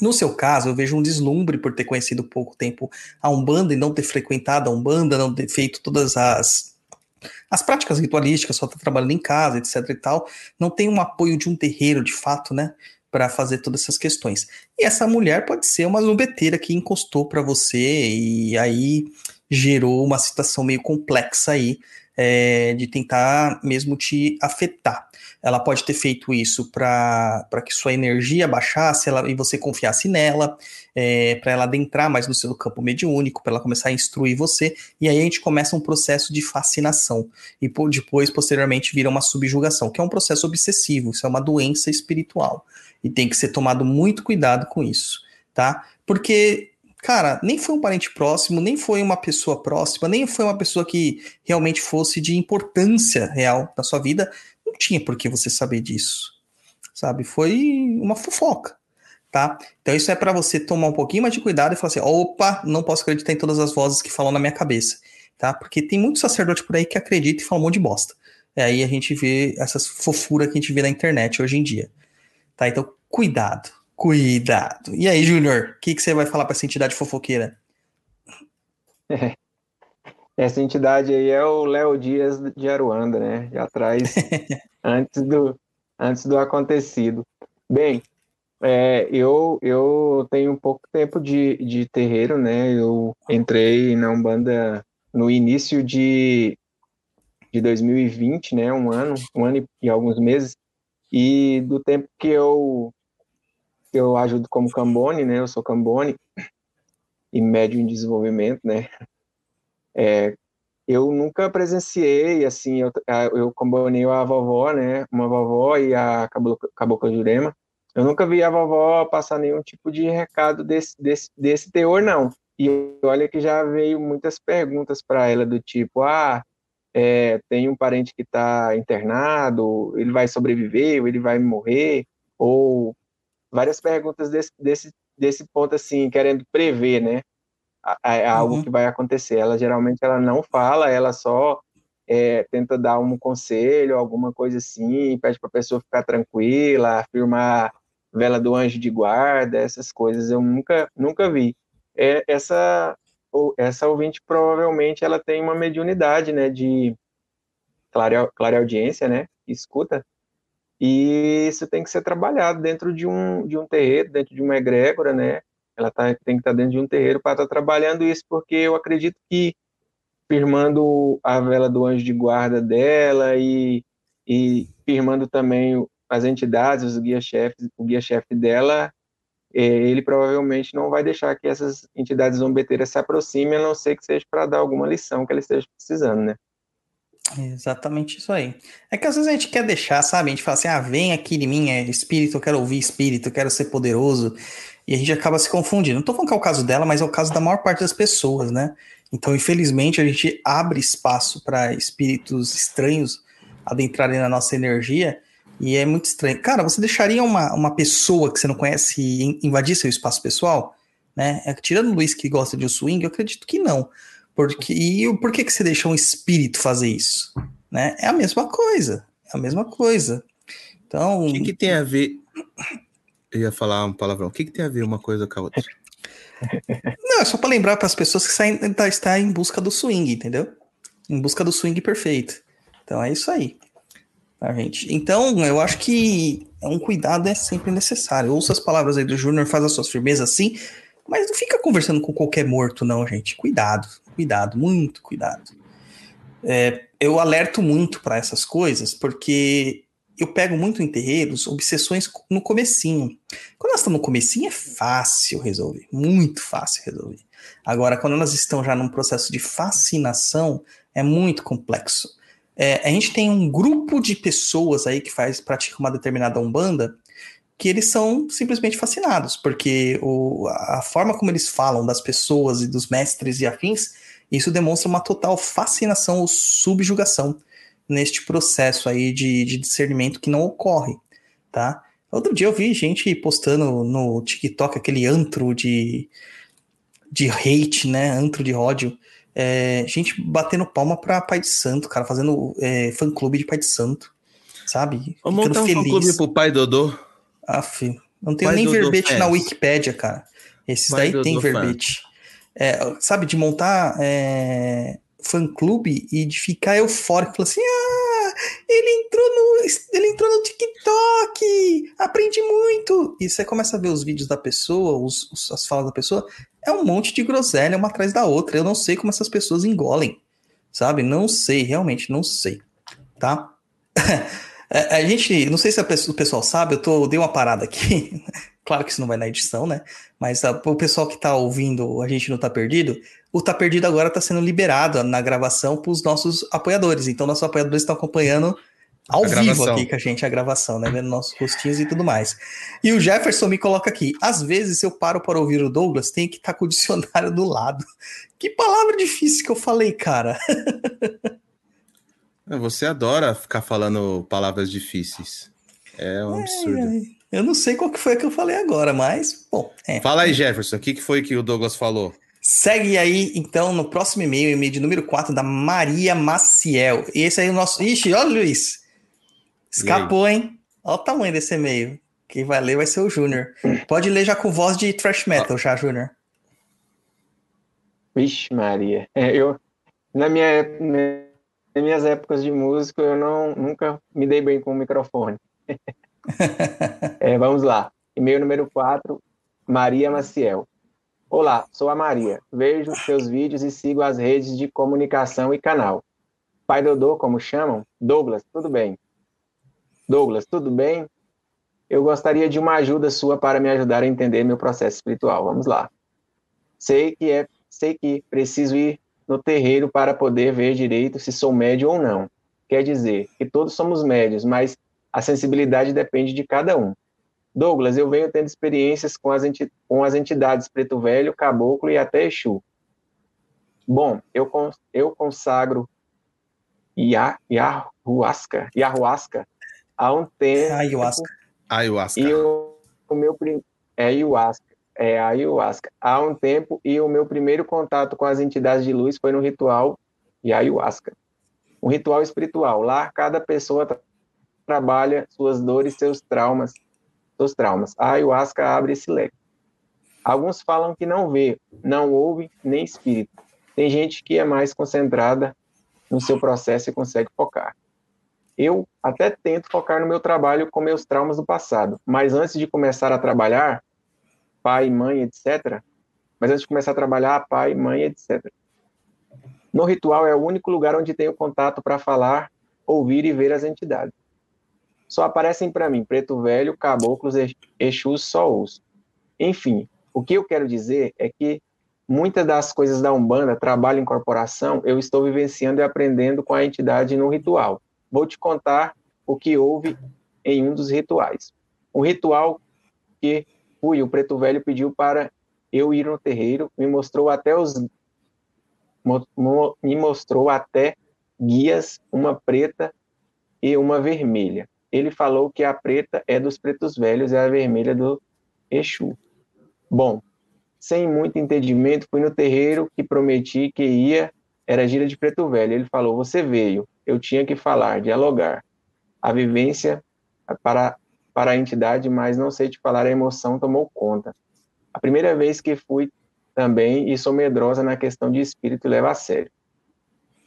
No seu caso, eu vejo um deslumbre por ter conhecido pouco tempo a Umbanda e não ter frequentado a Umbanda, não ter feito todas as as práticas ritualísticas, só estar tá trabalhando em casa, etc e tal, não tem um apoio de um terreiro de fato, né? para fazer todas essas questões. E essa mulher pode ser uma zumbeteira que encostou para você e aí gerou uma situação meio complexa aí é, de tentar mesmo te afetar. Ela pode ter feito isso para que sua energia baixasse ela, e você confiasse nela, é, para ela adentrar mais no seu campo mediúnico, para ela começar a instruir você, e aí a gente começa um processo de fascinação, e por, depois, posteriormente, vira uma subjugação, que é um processo obsessivo, isso é uma doença espiritual, e tem que ser tomado muito cuidado com isso, tá? Porque cara, nem foi um parente próximo, nem foi uma pessoa próxima, nem foi uma pessoa que realmente fosse de importância real na sua vida, tinha por que você saber disso, sabe? Foi uma fofoca, tá? Então isso é para você tomar um pouquinho mais de cuidado e falar assim, opa, não posso acreditar em todas as vozes que falam na minha cabeça, tá? Porque tem muito sacerdote por aí que acredita e fala um monte de bosta. E aí a gente vê essas fofuras que a gente vê na internet hoje em dia, tá? Então cuidado, Cuidado. E aí, Júnior, o que, que você vai falar para essa entidade fofoqueira?
Essa entidade aí é o Léo Dias de Aruanda, né? Já traz antes do, antes do acontecido. Bem, é, eu, eu tenho pouco tempo de, de terreiro, né? Eu entrei na Umbanda no início de, de 2020, né? Um ano, um ano e alguns meses. E do tempo que eu eu ajudo como Cambone, né? Eu sou Cambone e médio em desenvolvimento, né? É, eu nunca presenciei, assim, eu, eu Cambonei a vovó, né? Uma vovó e a Cabocla, Cabocla Jurema. Eu nunca vi a vovó passar nenhum tipo de recado desse, desse, desse teor, não. E olha que já veio muitas perguntas para ela do tipo, ah, é, tem um parente que está internado, ele vai sobreviver, ou ele vai morrer, ou várias perguntas desse, desse, desse ponto, assim, querendo prever, né? É algo uhum. que vai acontecer. Ela geralmente ela não fala, ela só é, tenta dar um conselho, alguma coisa assim, pede para a pessoa ficar tranquila, afirmar vela do anjo de guarda, essas coisas eu nunca nunca vi. É, essa essa ouvinte provavelmente ela tem uma mediunidade, né, de clara, clara audiência, né, escuta, e isso tem que ser trabalhado dentro de um, de um terreiro, dentro de uma egrégora, né? Ela tá, tem que estar tá dentro de um terreiro para estar tá trabalhando isso, porque eu acredito que firmando a vela do anjo de guarda dela e, e firmando também as entidades, os guia-chefes, o guia-chefe dela, é, ele provavelmente não vai deixar que essas entidades zombeteiras se aproximem, a não ser que seja para dar alguma lição que ela esteja precisando, né?
Exatamente isso aí. É que às vezes a gente quer deixar, sabe? A gente fala assim, ah, vem aqui em mim, é espírito, eu quero ouvir espírito, eu quero ser poderoso. E a gente acaba se confundindo. Não tô falando que é o caso dela, mas é o caso da maior parte das pessoas, né? Então, infelizmente, a gente abre espaço para espíritos estranhos adentrarem na nossa energia. E é muito estranho. Cara, você deixaria uma, uma pessoa que você não conhece invadir seu espaço pessoal? Né? É, tirando o Luiz que gosta de um swing, eu acredito que não. Porque, e por que, que você deixa um espírito fazer isso? Né? É a mesma coisa. É a mesma coisa. Então.
O que, que tem a ver. Eu ia falar um palavrão. O que, que tem a ver uma coisa com a outra?
Não, é só para lembrar para as pessoas que saem, tá, está em busca do swing, entendeu? Em busca do swing perfeito. Então é isso aí. Tá, gente? Então, eu acho que um cuidado é sempre necessário. Ouça as palavras aí do Júnior, faz as suas firmezas assim, mas não fica conversando com qualquer morto, não, gente. Cuidado, cuidado, muito cuidado. É, eu alerto muito para essas coisas, porque eu pego muito em terreiros obsessões no comecinho. Quando elas estão no comecinho é fácil resolver, muito fácil resolver. Agora, quando elas estão já num processo de fascinação, é muito complexo. É, a gente tem um grupo de pessoas aí que faz pratica uma determinada umbanda que eles são simplesmente fascinados, porque o, a forma como eles falam das pessoas e dos mestres e afins, isso demonstra uma total fascinação ou subjugação neste processo aí de, de discernimento que não ocorre, tá? Outro dia eu vi gente postando no TikTok aquele antro de, de hate, né? Antro de ódio. É, gente batendo palma pra Pai de Santo, cara, fazendo é, fã-clube de Pai de Santo, sabe?
Vamos montar um fã-clube pro Pai Dodô.
Aff, não tem nem verbete na Wikipédia, cara. Esses Pai daí tem verbete. É, sabe, de montar é, fã-clube e de ficar eufórico, falar assim, ah, ele entrou no, ele entrou no TikTok, aprendi muito. E você começa a ver os vídeos da pessoa, os, os, as falas da pessoa, é um monte de groselha uma atrás da outra. Eu não sei como essas pessoas engolem, sabe? Não sei, realmente não sei, tá? A, a gente, não sei se o pessoal sabe, eu tô, dei uma parada aqui. claro que isso não vai na edição, né? Mas a, o pessoal que tá ouvindo a gente não tá perdido, o Tá Perdido agora tá sendo liberado na gravação para os nossos apoiadores. Então, nossos apoiadores estão acompanhando ao a vivo gravação. aqui com a gente a gravação, né? Vendo nossos rostinhos e tudo mais. E o Jefferson me coloca aqui: às vezes eu paro para ouvir o Douglas, tem que estar tá com o dicionário do lado. Que palavra difícil que eu falei, cara.
Você adora ficar falando palavras difíceis. É um absurdo.
Eu não sei qual que foi que eu falei agora, mas, bom.
É. Fala aí, Jefferson, o que, que foi que o Douglas falou?
Segue aí, então, no próximo e-mail, e-mail de número 4, da Maria Maciel. E esse aí é o nosso. Ixi, olha, Luiz. Escapou, hein? Olha o tamanho desse e-mail. Quem vai ler vai ser o Júnior. Pode ler já com voz de thrash metal, já, Júnior.
Vixe, Maria. É, eu, na minha, nas minhas épocas de músico, eu não, nunca me dei bem com o microfone. é, vamos lá. E-mail número 4, Maria Maciel. Olá, sou a Maria. Vejo seus vídeos e sigo as redes de comunicação e canal. Pai Dodô, como chamam? Douglas, tudo bem? Douglas, tudo bem? Eu gostaria de uma ajuda sua para me ajudar a entender meu processo espiritual. Vamos lá. Sei que é, sei que preciso ir no terreiro para poder ver direito se sou médio ou não. Quer dizer que todos somos médios, mas a sensibilidade depende de cada um. Douglas, eu venho tendo experiências com as, com as entidades Preto Velho, Caboclo e até Exu. Bom, eu, eu consagro Yahuasca, Yahuasca há um tempo.
Ayahuasca.
Ayahuasca.
E o, o meu é ayahuasca, é ayahuasca. Há um tempo e o meu primeiro contato com as entidades de luz foi no ritual ayahuasca. Um ritual espiritual. Lá cada pessoa trabalha suas dores, seus traumas, seus traumas. A ayahuasca abre esse leque. Alguns falam que não vê, não ouve nem espírito. Tem gente que é mais concentrada no seu processo e consegue focar. Eu até tento focar no meu trabalho com meus traumas do passado, mas antes de começar a trabalhar, pai, mãe, etc. Mas antes de começar a trabalhar, pai, mãe, etc. No ritual é o único lugar onde tenho contato para falar, ouvir e ver as entidades. Só aparecem para mim preto velho, caboclos, exus, só os. Enfim, o que eu quero dizer é que muitas das coisas da Umbanda, trabalho em corporação, eu estou vivenciando e aprendendo com a entidade no ritual. Vou te contar o que houve em um dos rituais. Um ritual que fui, o preto velho pediu para eu ir no terreiro, me mostrou até os me mostrou até guias, uma preta e uma vermelha. Ele falou que a preta é dos pretos velhos e a vermelha do Exu. Bom, sem muito entendimento, fui no terreiro que prometi que ia, era gira de preto velho. Ele falou: Você veio, eu tinha que falar, dialogar. A vivência para, para a entidade, mas não sei te falar, a emoção tomou conta. A primeira vez que fui também e sou medrosa na questão de espírito leva a sério.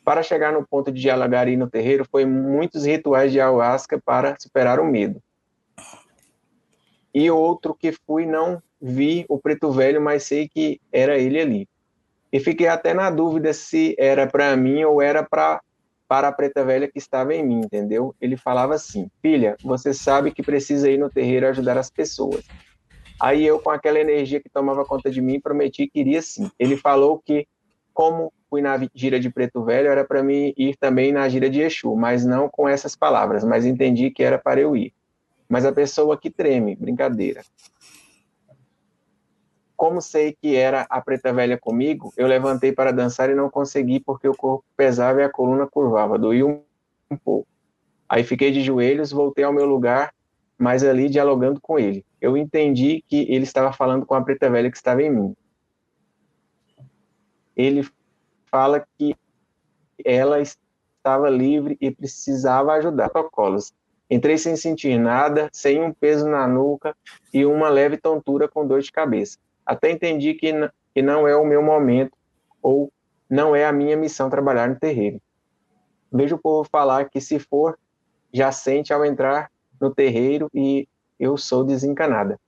Para chegar no ponto de dialogar ir no terreiro, foi muitos rituais de ayahuasca para superar o medo. E outro que fui não vi o preto velho, mas sei que era ele ali. E fiquei até na dúvida se era para mim ou era para para a preta velha que estava em mim, entendeu? Ele falava assim: "Filha, você sabe que precisa ir no terreiro ajudar as pessoas". Aí eu com aquela energia que tomava conta de mim, prometi que iria sim. Ele falou que como fui na gira de preto velho, era para mim ir também na gira de Exu, mas não com essas palavras, mas entendi que era para eu ir. Mas a pessoa que treme, brincadeira. Como sei que era a preta velha comigo, eu levantei para dançar e não consegui porque o corpo pesava e a coluna curvava, doía um, um pouco. Aí fiquei de joelhos, voltei ao meu lugar, mas ali dialogando com ele. Eu entendi que ele estava falando com a preta velha que estava em mim. Ele fala que ela estava livre e precisava ajudar. Protocolos. Entrei sem sentir nada, sem um peso na nuca e uma leve tontura com dor de cabeça. Até entendi que, que não é o meu momento ou não é a minha missão trabalhar no terreiro. Vejo o povo falar que se for, já sente ao entrar no terreiro e eu sou desencanada.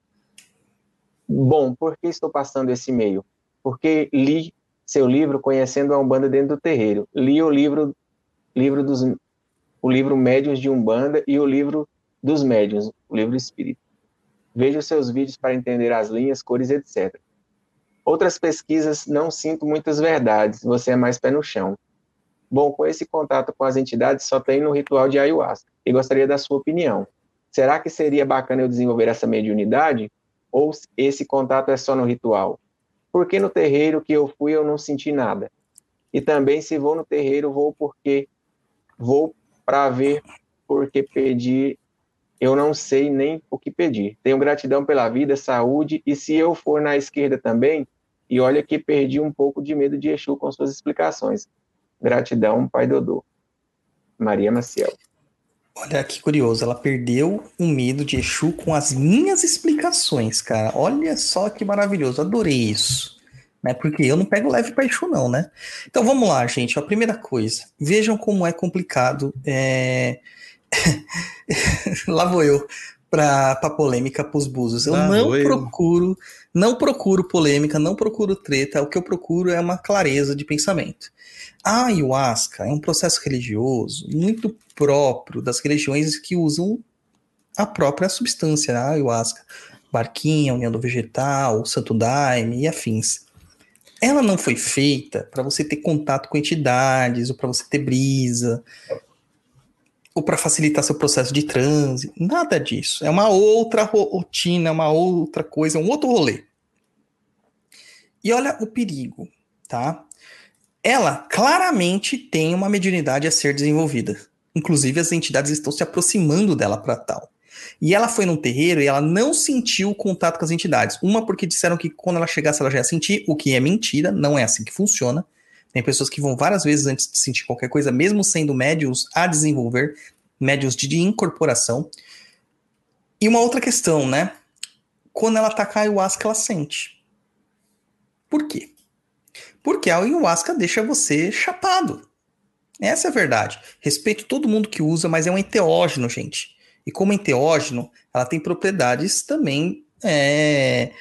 Bom, por que estou passando esse e-mail? Porque li seu livro Conhecendo a Umbanda dentro do terreiro. Li o livro, livro dos, o livro Médiuns de Umbanda e o livro dos Médiuns, o livro Espírito. Vejo seus vídeos para entender as linhas, cores, etc. Outras pesquisas não sinto muitas verdades, você é mais pé no chão. Bom, com esse contato com as entidades só tem no ritual de ayahuasca e gostaria da sua opinião. Será que seria bacana eu desenvolver essa mediunidade ou esse contato é só no ritual? Porque no terreiro que eu fui eu não senti nada. E também se vou no terreiro vou porque vou para ver porque pedir eu não sei nem o que pedir. Tenho gratidão pela vida, saúde, e se eu for na esquerda também, e olha que perdi um pouco de medo de Exu com suas explicações. Gratidão, Pai Dodô. Maria Maciel.
Olha que curioso, ela perdeu o medo de Exu com as minhas explicações, cara. Olha só que maravilhoso, adorei isso. Né? Porque eu não pego leve para Exu, não, né? Então vamos lá, gente. A primeira coisa, vejam como é complicado. É... lá vou eu para polêmica pros buzos. Eu Lá não procuro, não procuro polêmica, não procuro treta. O que eu procuro é uma clareza de pensamento. A ayahuasca é um processo religioso muito próprio das religiões que usam a própria substância, a ayahuasca, barquinha, união do vegetal, santo daime e afins. Ela não foi feita para você ter contato com entidades ou para você ter brisa ou para facilitar seu processo de transe, nada disso. É uma outra rotina, uma outra coisa, um outro rolê. E olha o perigo, tá? ela claramente tem uma mediunidade a ser desenvolvida. Inclusive, as entidades estão se aproximando dela para tal. E ela foi num terreiro e ela não sentiu o contato com as entidades. Uma, porque disseram que quando ela chegasse ela já ia sentir, o que é mentira, não é assim que funciona. Tem pessoas que vão várias vezes antes de sentir qualquer coisa, mesmo sendo médios a desenvolver, médios de incorporação. E uma outra questão, né? Quando ela com a ayahuasca, ela sente. Por quê? Porque a ayahuasca deixa você chapado. Essa é a verdade. Respeito todo mundo que usa, mas é um enteógeno, gente. E como enteógeno, ela tem propriedades também é,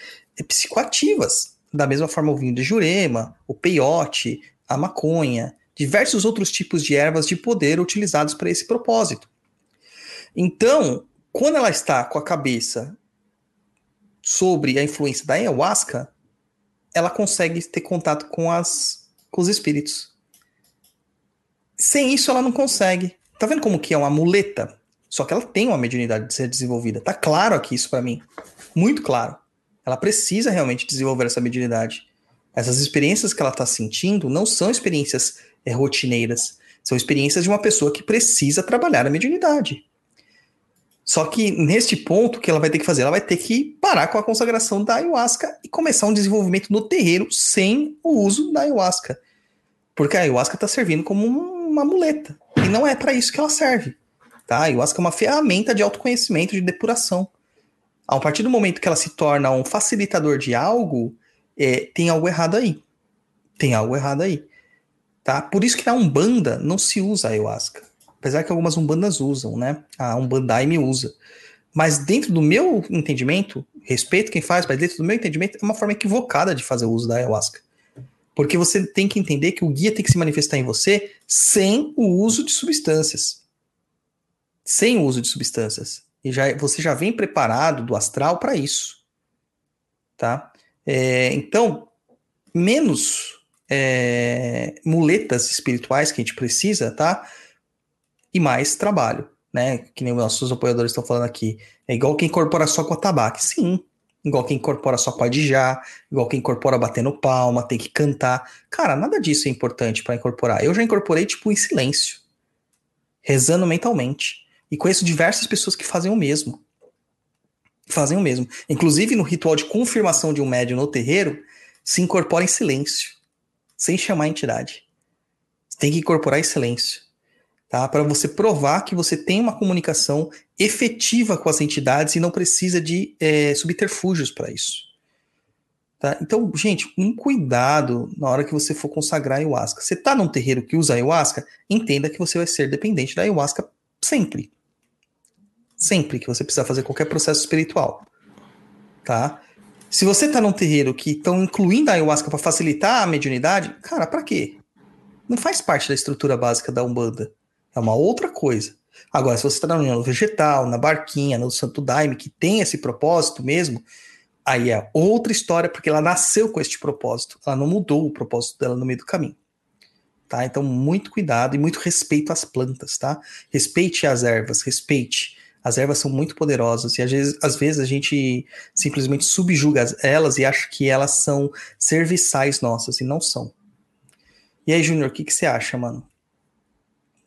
psicoativas. Da mesma forma, o vinho de jurema, o peiote, a maconha, diversos outros tipos de ervas de poder utilizados para esse propósito. Então, quando ela está com a cabeça sobre a influência da ayahuasca, ela consegue ter contato com, as, com os espíritos. Sem isso, ela não consegue. Tá vendo como que é uma muleta? Só que ela tem uma mediunidade de ser desenvolvida. Tá claro aqui isso para mim. Muito claro. Ela precisa realmente desenvolver essa mediunidade. Essas experiências que ela está sentindo não são experiências é, rotineiras. São experiências de uma pessoa que precisa trabalhar a mediunidade. Só que neste ponto, o que ela vai ter que fazer? Ela vai ter que parar com a consagração da ayahuasca e começar um desenvolvimento no terreiro sem o uso da ayahuasca. Porque a ayahuasca está servindo como uma muleta. E não é para isso que ela serve. Tá? A ayahuasca é uma ferramenta de autoconhecimento, de depuração. A partir do momento que ela se torna um facilitador de algo, é, tem algo errado aí. Tem algo errado aí. Tá? Por isso que na Umbanda não se usa a ayahuasca. Apesar que algumas umbandas usam, né? A Umbandaime usa. Mas dentro do meu entendimento, respeito quem faz, mas dentro do meu entendimento, é uma forma equivocada de fazer o uso da ayahuasca. Porque você tem que entender que o guia tem que se manifestar em você sem o uso de substâncias. Sem o uso de substâncias. E já, você já vem preparado do astral para isso. Tá? É, então, menos é, muletas espirituais que a gente precisa, tá? e mais trabalho, né? Que nem os nossos apoiadores estão falando aqui. É igual quem incorpora só com a tabaco. Sim. Igual quem incorpora só com a já, igual quem incorpora batendo palma, tem que cantar. Cara, nada disso é importante para incorporar. Eu já incorporei, tipo, em silêncio, rezando mentalmente. E conheço diversas pessoas que fazem o mesmo. Fazem o mesmo. Inclusive, no ritual de confirmação de um médium no terreiro, se incorpora em silêncio, sem chamar a entidade. Tem que incorporar em silêncio tá? Para você provar que você tem uma comunicação efetiva com as entidades e não precisa de é, subterfúgios para isso. Tá? Então, gente, um cuidado na hora que você for consagrar a ayahuasca. Você está num terreiro que usa ayahuasca, entenda que você vai ser dependente da ayahuasca sempre. Sempre que você precisar fazer qualquer processo espiritual. Tá? Se você está num terreiro que estão incluindo a ayahuasca para facilitar a mediunidade, cara, para quê? Não faz parte da estrutura básica da Umbanda. É uma outra coisa. Agora, se você está na união vegetal, na barquinha, no Santo Daime, que tem esse propósito mesmo, aí é outra história, porque ela nasceu com este propósito. Ela não mudou o propósito dela no meio do caminho. Tá? Então, muito cuidado e muito respeito às plantas, tá? Respeite as ervas, respeite. As ervas são muito poderosas e às vezes, às vezes a gente simplesmente subjuga elas e acha que elas são serviçais nossas e não são. E aí, Júnior, o que, que você acha, mano?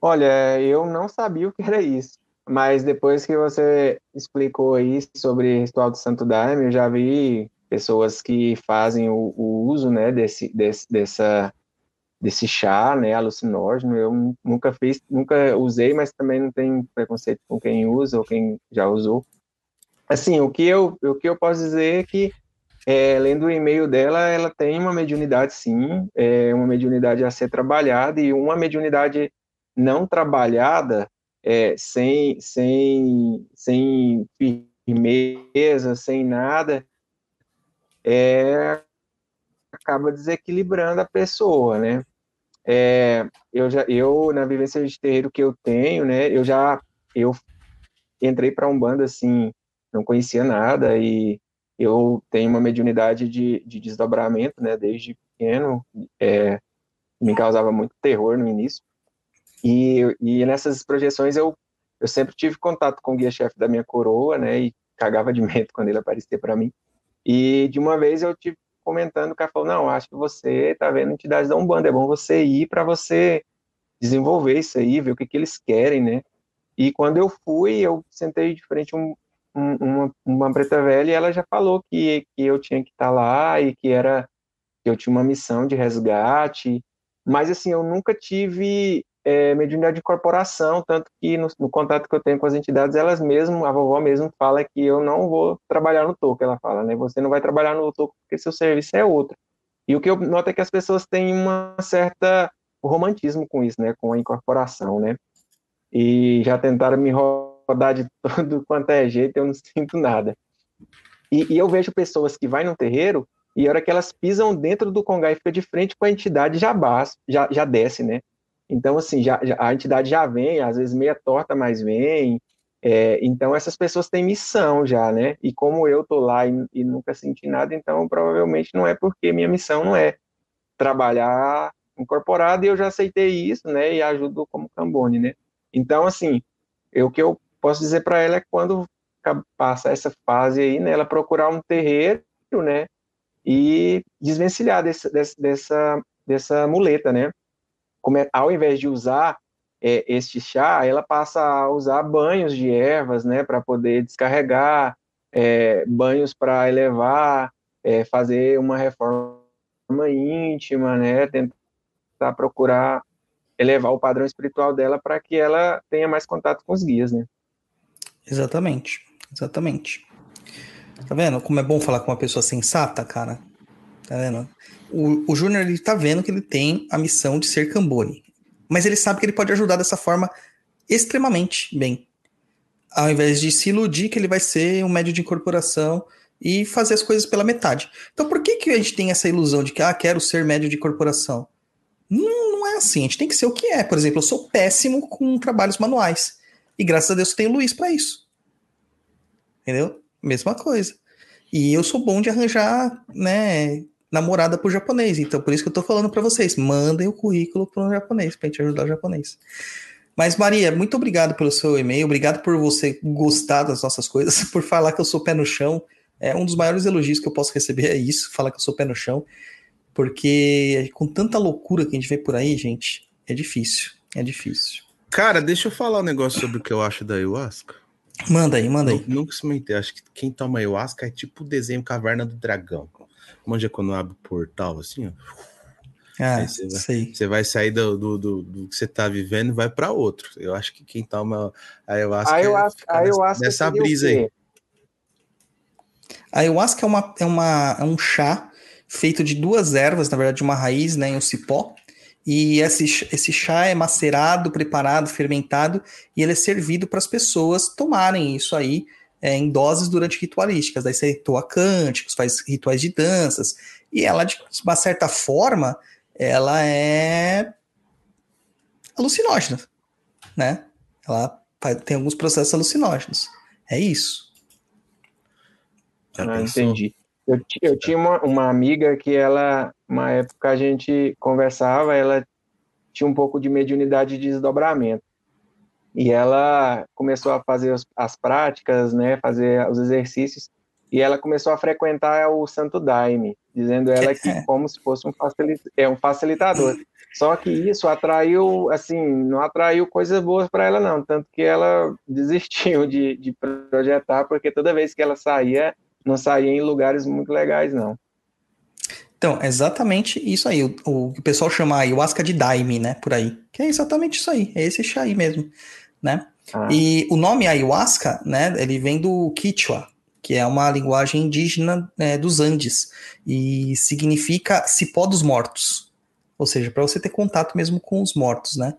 Olha, eu não sabia o que era isso, mas depois que você explicou aí sobre ritual do Santo Daime, eu já vi pessoas que fazem o, o uso, né, desse, desse, dessa, desse chá, né, alucinógeno. Eu nunca fiz, nunca usei, mas também não tenho preconceito com quem usa ou quem já usou. Assim, o que eu, o que eu posso dizer é que, é, lendo o e-mail dela, ela tem uma mediunidade, sim, é uma mediunidade a ser trabalhada e uma mediunidade não trabalhada, é, sem, sem, sem firmeza, sem nada, é, acaba desequilibrando a pessoa, né? É, eu já, eu na vivência de terreiro que eu tenho, né? Eu já, eu entrei para um bando assim, não conhecia nada e eu tenho uma mediunidade de, de desdobramento, né? Desde pequeno, é, me causava muito terror no início. E, e nessas projeções eu, eu sempre tive contato com o guia-chefe da minha coroa, né? E cagava de medo quando ele aparecia para mim. E de uma vez eu tive comentando, o cara falou, não, acho que você tá vendo entidades da Umbanda, é bom você ir para você desenvolver isso aí, ver o que, que eles querem, né? E quando eu fui, eu sentei de frente um, um, uma, uma preta velha e ela já falou que, que eu tinha que estar tá lá e que era que eu tinha uma missão de resgate, mas assim, eu nunca tive é, mediunidade de corporação, tanto que no, no, contato que eu tenho com as entidades, elas mesmo, a vovó mesmo fala que eu não vou trabalhar no toco, ela fala, né? Você não vai trabalhar no toco porque seu serviço é outro. E o que eu noto é que as pessoas têm uma certa romantismo com isso, né? Com a incorporação, né? E já tentaram me rodar de todo quanto é jeito, eu não sinto nada. E, e eu vejo pessoas que vai no terreiro e a hora que elas pisam dentro do congá e fica de frente com a entidade, já, bas, já, já desce, né? Então, assim, já, já, a entidade já vem, às vezes meia torta, mas vem. É, então, essas pessoas têm missão já, né? E como eu tô lá e, e, nunca senti nada, então provavelmente não é porque minha missão não é trabalhar incorporado e eu já aceitei isso, né? E ajudo como cambone, né? Então, assim, o que eu posso dizer para ela é quando passa essa fase aí, né? Ela procurar um terreiro, né? E desvencilhar desse, desse, dessa, dessa muleta, né? Ao invés de usar é, este chá, ela passa a usar banhos de ervas, né, para poder descarregar, é, banhos para elevar, é, fazer uma reforma íntima, né, tentar procurar elevar o padrão espiritual dela para que ela tenha mais contato com os guias, né?
Exatamente, exatamente. Tá vendo como é bom falar com uma pessoa sensata, cara? Tá vendo? O, o Júnior ele tá vendo que ele tem a missão de ser Cambone. Mas ele sabe que ele pode ajudar dessa forma extremamente bem. Ao invés de se iludir que ele vai ser um médio de incorporação e fazer as coisas pela metade. Então por que, que a gente tem essa ilusão de que, ah, quero ser médio de corporação? Não, não é assim, a gente tem que ser o que é. Por exemplo, eu sou péssimo com trabalhos manuais. E graças a Deus eu tenho o Luiz para isso. Entendeu? Mesma coisa. E eu sou bom de arranjar, né, namorada pro japonês. Então, por isso que eu tô falando para vocês, mandem o currículo pro japonês, pra gente ajudar o japonês. Mas, Maria, muito obrigado pelo seu e-mail, obrigado por você gostar das nossas coisas, por falar que eu sou pé no chão. É um dos maiores elogios que eu posso receber é isso, falar que eu sou pé no chão, porque com tanta loucura que a gente vê por aí, gente, é difícil, é difícil.
Cara, deixa eu falar um negócio sobre o que eu acho da ayahuasca.
Manda aí, manda aí.
Nunca experimentei, acho que quem toma ayahuasca é tipo o desenho Caverna do Dragão. Manja quando abre o portal, assim, ó.
Ah, você vai, sei.
Você vai sair do, do, do, do que você tá vivendo e vai para outro. Eu acho que quem toma a ayahuasca,
a ayahuasca,
é, ayahuasca nessa brisa aí.
A ayahuasca é, uma, é, uma, é um chá feito de duas ervas, na verdade, uma raiz né, e um cipó. E esse, esse chá é macerado, preparado, fermentado, e ele é servido para as pessoas tomarem isso aí é, em doses durante ritualísticas. Daí você ritual cânticos, faz rituais de danças. E ela, de uma certa forma, ela é alucinógena, né? Ela tem alguns processos alucinógenos. É isso.
Ah, entendi. Eu, eu tinha uma, uma amiga que ela, uma época a gente conversava, ela tinha um pouco de mediunidade de desdobramento e ela começou a fazer as práticas, né, fazer os exercícios, e ela começou a frequentar o Santo Daime, dizendo ela que como se fosse um, é, um facilitador. Só que isso atraiu, assim, não atraiu coisas boas para ela, não, tanto que ela desistiu de, de projetar, porque toda vez que ela saía, não saía em lugares muito legais, não.
Então, é exatamente isso aí. O, o, o pessoal chama ayahuasca de daime, né? Por aí. Que é exatamente isso aí. É esse chá aí mesmo, né? Ah. E o nome ayahuasca, né? Ele vem do Quichua, que é uma linguagem indígena é, dos Andes. E significa cipó dos mortos. Ou seja, para você ter contato mesmo com os mortos, né?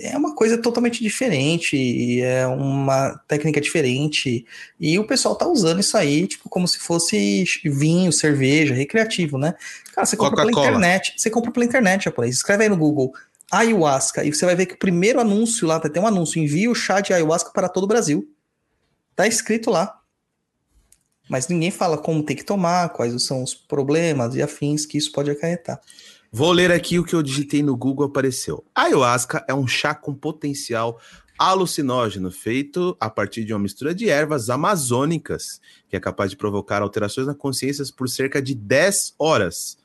É uma coisa totalmente diferente, é uma técnica diferente, e o pessoal tá usando isso aí, tipo, como se fosse vinho, cerveja, recreativo, né? Cara, você compra pela internet, você compra pela internet, japonês, escreve aí no Google, ayahuasca, e você vai ver que o primeiro anúncio lá, tem um anúncio, envia o chá de ayahuasca para todo o Brasil. Tá escrito lá. Mas ninguém fala como tem que tomar, quais são os problemas e afins que isso pode acarretar.
Vou ler aqui o que eu digitei no Google apareceu. Ayahuasca é um chá com potencial alucinógeno feito a partir de uma mistura de ervas amazônicas que é capaz de provocar alterações na consciência por cerca de 10 horas,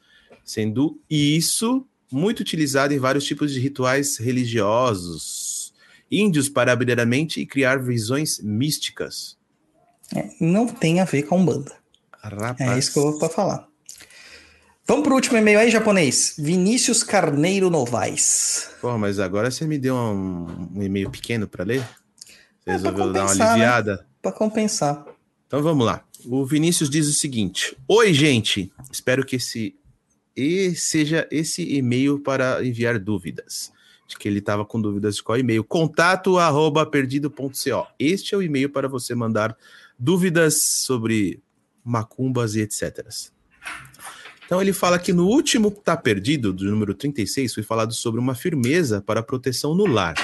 sendo isso muito utilizado em vários tipos de rituais religiosos índios para abrir a mente e criar visões místicas.
É, não tem a ver com banda. Rapaz. É isso que eu vou falar. Vamos pro último e-mail aí, japonês. Vinícius Carneiro Novaes.
Porra, mas agora você me deu um, um e-mail pequeno para ler? Você é, resolveu dar uma né? aliviada? Né?
Para compensar.
Então vamos lá. O Vinícius diz o seguinte: Oi, gente. Espero que esse e seja esse e-mail para enviar dúvidas. Acho que ele estava com dúvidas de qual e-mail. Contato arroba perdido.co. Este é o e-mail para você mandar dúvidas sobre macumbas e etc. Então ele fala que no último Tá Perdido, do número 36, foi falado sobre uma firmeza para proteção no lar.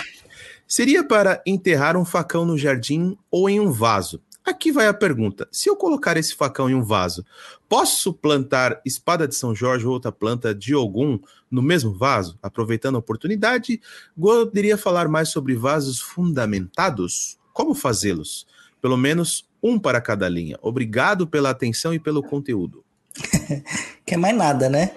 Seria para enterrar um facão no jardim ou em um vaso? Aqui vai a pergunta: se eu colocar esse facão em um vaso, posso plantar espada de São Jorge ou outra planta de algum no mesmo vaso? Aproveitando a oportunidade, poderia falar mais sobre vasos fundamentados? Como fazê-los? Pelo menos um para cada linha. Obrigado pela atenção e pelo conteúdo.
Quer mais nada, né?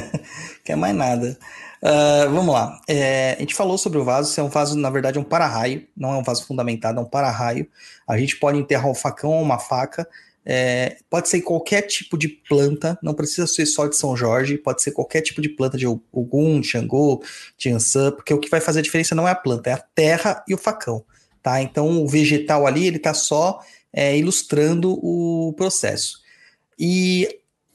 Quer mais nada. Uh, vamos lá. É, a gente falou sobre o vaso. Isso é um vaso, na verdade, é um para-raio. Não é um vaso fundamentado, é um para-raio. A gente pode enterrar um facão ou uma faca. É, pode ser qualquer tipo de planta, não precisa ser só de São Jorge, pode ser qualquer tipo de planta de Ogum, Xangô, Ansan, porque o que vai fazer a diferença não é a planta, é a terra e o facão, tá? Então o vegetal ali, ele tá só é, ilustrando o processo. E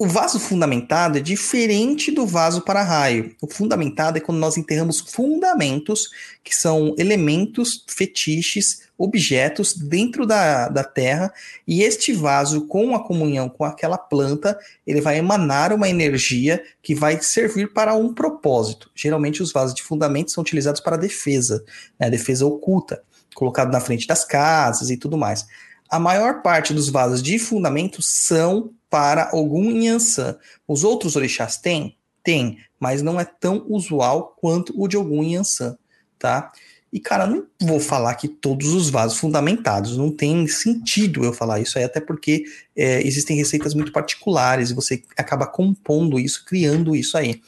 o vaso fundamentado é diferente do vaso para raio. O fundamentado é quando nós enterramos fundamentos, que são elementos, fetiches, objetos dentro da, da terra, e este vaso, com a comunhão com aquela planta, ele vai emanar uma energia que vai servir para um propósito. Geralmente, os vasos de fundamento são utilizados para defesa, né, defesa oculta, colocado na frente das casas e tudo mais. A maior parte dos vasos de fundamento são para algum Yansan. Os outros orixás têm? Tem, mas não é tão usual quanto o de algum Yansan, tá? E, cara, não vou falar que todos os vasos fundamentados, não tem sentido eu falar isso aí, até porque é, existem receitas muito particulares e você acaba compondo isso, criando isso aí.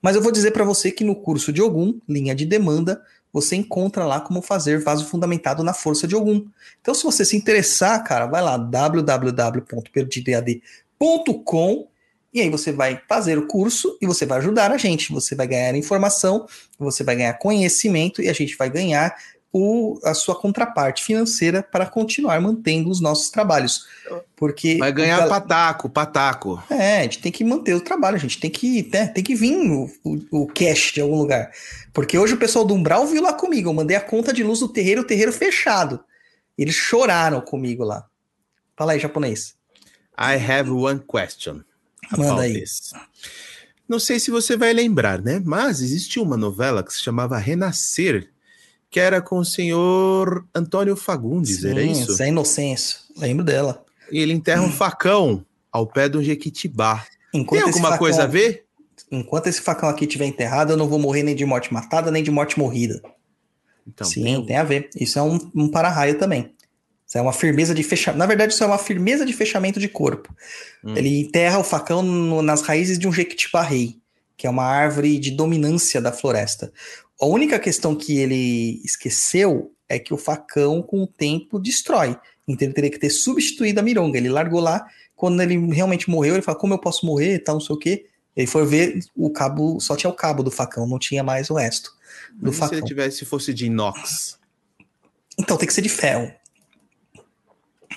Mas eu vou dizer para você que no curso de algum, linha de demanda, você encontra lá como fazer vaso fundamentado na força de algum. Então, se você se interessar, cara, vai lá www.perdidoead.com e aí você vai fazer o curso e você vai ajudar a gente. Você vai ganhar informação, você vai ganhar conhecimento e a gente vai ganhar o, a sua contraparte financeira para continuar mantendo os nossos trabalhos. Porque
vai ganhar o, pataco, pataco.
É, a gente tem que manter o trabalho, a gente tem que, né, tem que vir o, o, o, cash de algum lugar. Porque hoje o pessoal do Umbral viu lá comigo, eu mandei a conta de luz do terreiro, o terreiro fechado. Eles choraram comigo lá. Fala aí, japonês.
I have one question.
Manda aí.
This. Não sei se você vai lembrar, né? Mas existiu uma novela que se chamava Renascer, que era com o senhor Antônio Fagundes, Sim, era isso?
Sem inocência, lembro dela.
E ele enterra um facão ao pé do Jequitibá. Enquanto Tem alguma facão, coisa a ver?
Enquanto esse facão aqui estiver enterrado, eu não vou morrer nem de morte matada, nem de morte morrida. Então, Sim, tem, tem a ver. Isso é um, um para-raio também. Isso é uma firmeza de fechamento. Na verdade, isso é uma firmeza de fechamento de corpo. Hum. Ele enterra o facão no, nas raízes de um jequitibá rei, que é uma árvore de dominância da floresta. A única questão que ele esqueceu é que o facão, com o tempo, destrói. Então ele teria que ter substituído a mironga. Ele largou lá, quando ele realmente morreu, ele fala: como eu posso morrer, tal, não sei o quê. Ele foi ver o cabo, só tinha o cabo do facão, não tinha mais o resto do
Mas e
facão.
se ele tivesse, se fosse de inox?
Então tem que ser de ferro.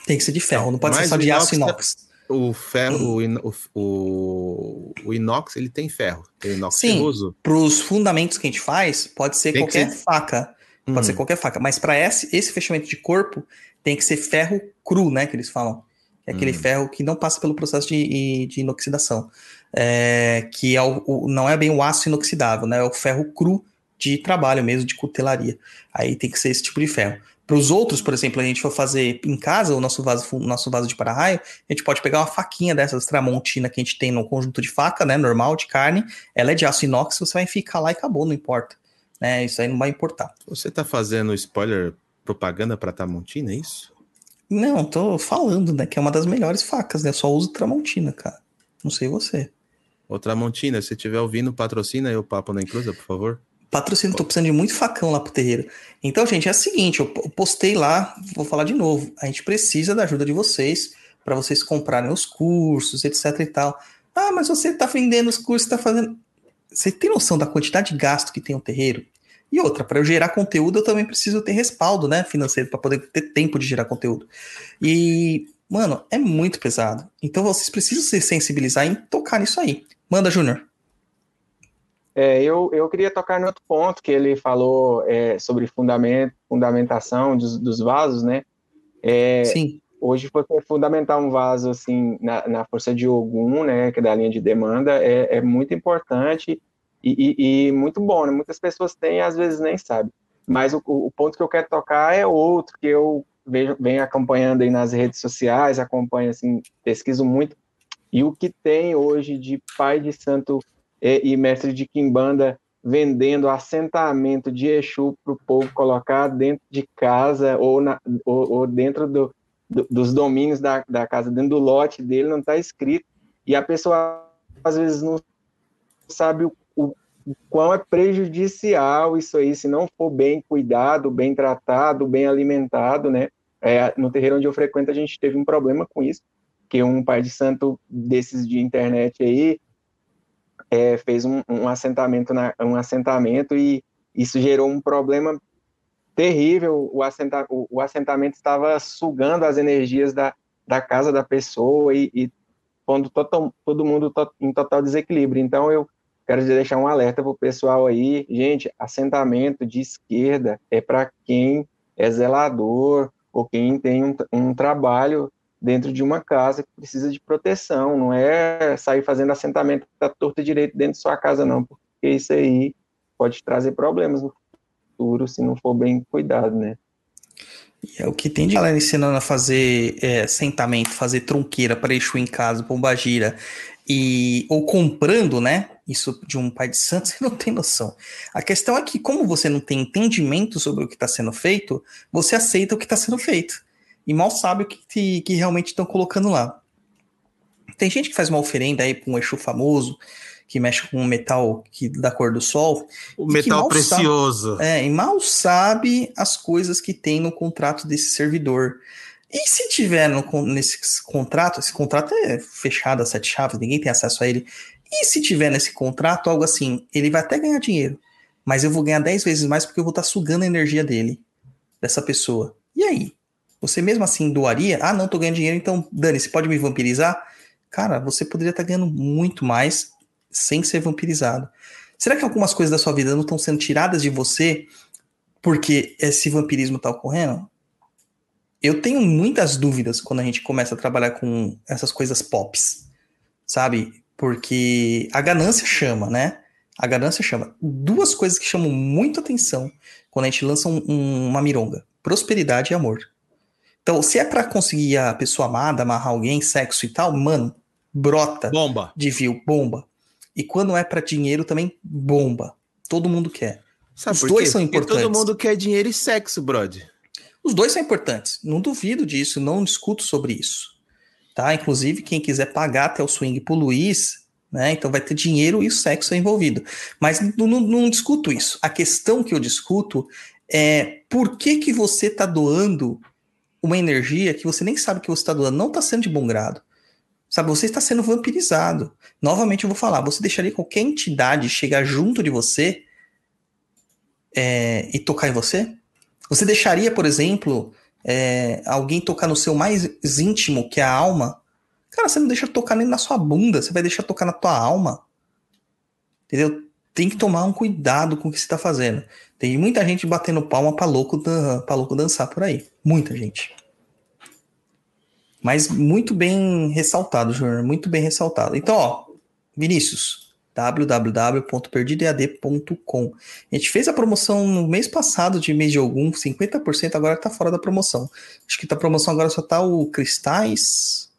Tem que ser de ferro, não pode ser só de aço
inox
inox.
O ferro, o, in- o, o, o inox, ele tem ferro. Tem inox
Sim.
ferroso.
Para os fundamentos que a gente faz, pode ser
Tem que
qualquer
ser-
faca. Pode
Hum.
ser qualquer faca. Mas para esse, esse fechamento de corpo, tem que ser ferro cru, né? Que eles falam. É aquele
Hum.
ferro que não passa pelo processo de, de inoxidação. É, que é o, o- não é bem o aço inoxidável, né? É o ferro cru de trabalho mesmo, de cutelaria. Aí tem que ser esse tipo de ferro. Para os outros, por exemplo, a gente for fazer em casa o nosso vaso, nosso vaso de para-raio, a gente pode pegar uma faquinha dessas tramontina que a gente tem no conjunto de faca, né? Normal, de carne. Ela é de aço inox, você vai ficar lá e acabou, não importa. Né? Isso aí não vai importar.
Você tá fazendo spoiler propaganda pra Tamontina, é isso?
Não, tô falando, né? Que é uma das melhores facas, né? Eu só uso Tramontina, cara. Não sei você.
Ô Tramontina, se estiver ouvindo, patrocina aí o Papo na Encruza, por favor.
Patrocínio, tô precisando de muito facão lá pro terreiro. Então, gente, é o seguinte, eu po- postei lá, vou falar de novo. A gente precisa da ajuda de vocês para vocês comprarem os cursos, etc e tal. Ah, mas você tá vendendo os cursos, tá fazendo. Você tem noção da quantidade de gasto que tem um terreiro? E outra, para eu gerar conteúdo, eu também preciso ter respaldo, né, financeiro, para poder ter tempo de gerar conteúdo. E, mano, é muito pesado. Então vocês precisam se sensibilizar em tocar nisso aí. Manda, Júnior.
É, eu, eu queria tocar em outro ponto que ele falou é, sobre fundamento, fundamentação dos, dos vasos, né? É,
Sim.
hoje você fundamentar um vaso assim na, na força de Ogum, né, que é da linha de demanda, é, é muito importante e, e- e muito bom, né? Muitas pessoas têm, às vezes nem sabem. Mas o, o ponto que eu quero tocar é outro que eu vejo, venho acompanhando aí nas redes sociais, acompanho assim, pesquiso muito. E o que tem hoje de pai de santo eh, e mestre de quimbanda vendendo assentamento de Exu para o povo colocar dentro de casa ou, na, ou, ou dentro do, do- dos domínios da, da casa, dentro do lote dele, não está escrito. E a pessoa, às vezes, não sabe o, o, o quão é prejudicial isso aí, se não for bem cuidado, bem tratado, bem alimentado, né? É, no terreiro onde eu frequento, a gente teve um problema com isso, que um pai de santo desses de internet aí é, fez um, um assentamento na, um assentamento e isso gerou um problema terrível. O, assenta, o, o assentamento estava sugando as energias da, da casa da pessoa e, e pondo total, todo mundo to, em total desequilíbrio. Então eu quero deixar um alerta para o pessoal aí, gente, assentamento de esquerda é para quem é zelador ou quem tem um, um trabalho dentro de uma casa que precisa de proteção, não é sair fazendo assentamento da torta direito dentro de sua casa, não, porque isso aí pode trazer problemas no futuro se não for bem cuidado, né?
E é o que tem de galera ensinando a fazer é, sentamento, fazer tronqueira para Exu em casa, pombagira, e, ou comprando, né? Isso de um pai de santo, você não tem noção. A questão é que, como você não tem entendimento sobre o que está sendo feito, você aceita o que está sendo feito. E mal sabe o que, que realmente estão colocando lá. Tem gente que faz uma oferenda aí para um Exu famoso, que mexe com um metal que, da cor do sol,
O metal precioso.
é, e mal sabe as coisas que tem no contrato desse servidor. E se tiver no, nesse contrato, esse contrato é fechado a sete chaves, ninguém tem acesso a ele. E se tiver nesse contrato algo assim, ele vai até ganhar dinheiro, mas eu vou ganhar 10 vezes mais porque eu vou estar sugando a energia dele, dessa pessoa. E aí? Você mesmo assim doaria? Ah, não, tô ganhando dinheiro, então Dani, você pode me vampirizar? Cara, você poderia estar ganhando muito mais sem ser vampirizado. Será que algumas coisas da sua vida não estão sendo tiradas de você porque esse vampirismo está ocorrendo? Eu tenho muitas dúvidas quando a gente começa a trabalhar com essas coisas pops, sabe? Porque a ganância chama, né? A ganância chama. Duas coisas que chamam muito atenção quando a gente lança um- um- uma mironga: prosperidade e amor. Então, se é para conseguir a pessoa amada, amarrar alguém, sexo e tal, mano, brota
Bomba.
de view, bomba. E quando é para dinheiro também, bomba. Todo mundo quer.
Sabe
Os dois
quê?
são
Porque
importantes.
todo mundo quer dinheiro e sexo, brother.
Os dois são importantes. Não duvido disso, não discuto sobre isso. Tá? Inclusive, quem quiser pagar até o swing pro Luiz, né? Então vai ter dinheiro e o sexo envolvido. Mas não, não- não discuto isso. A questão que eu discuto é por que, que você tá doando uma energia que você nem sabe que você está doando, não está sendo de bom grado. Sabe, você está sendo vampirizado. Novamente eu vou falar, você deixaria qualquer entidade chegar junto de você é, e tocar em você? Você deixaria, por exemplo, é, alguém tocar no seu mais íntimo, que é a alma? Cara, você não deixa tocar nem na sua bunda, você vai deixar tocar na tua alma. Entendeu? Tem que tomar um cuidado com o que você está fazendo. Tem muita gente batendo palma para louco, pra louco dançar por aí. Muita gente. Mas muito bem ressaltado, Júnior, muito bem ressaltado. Então, ó, Vinícius, www.perdidoead.com. A gente fez a promoção no mês passado de mês de algum, 50%, agora tá fora da promoção. Acho que a promoção agora só tá o Cristais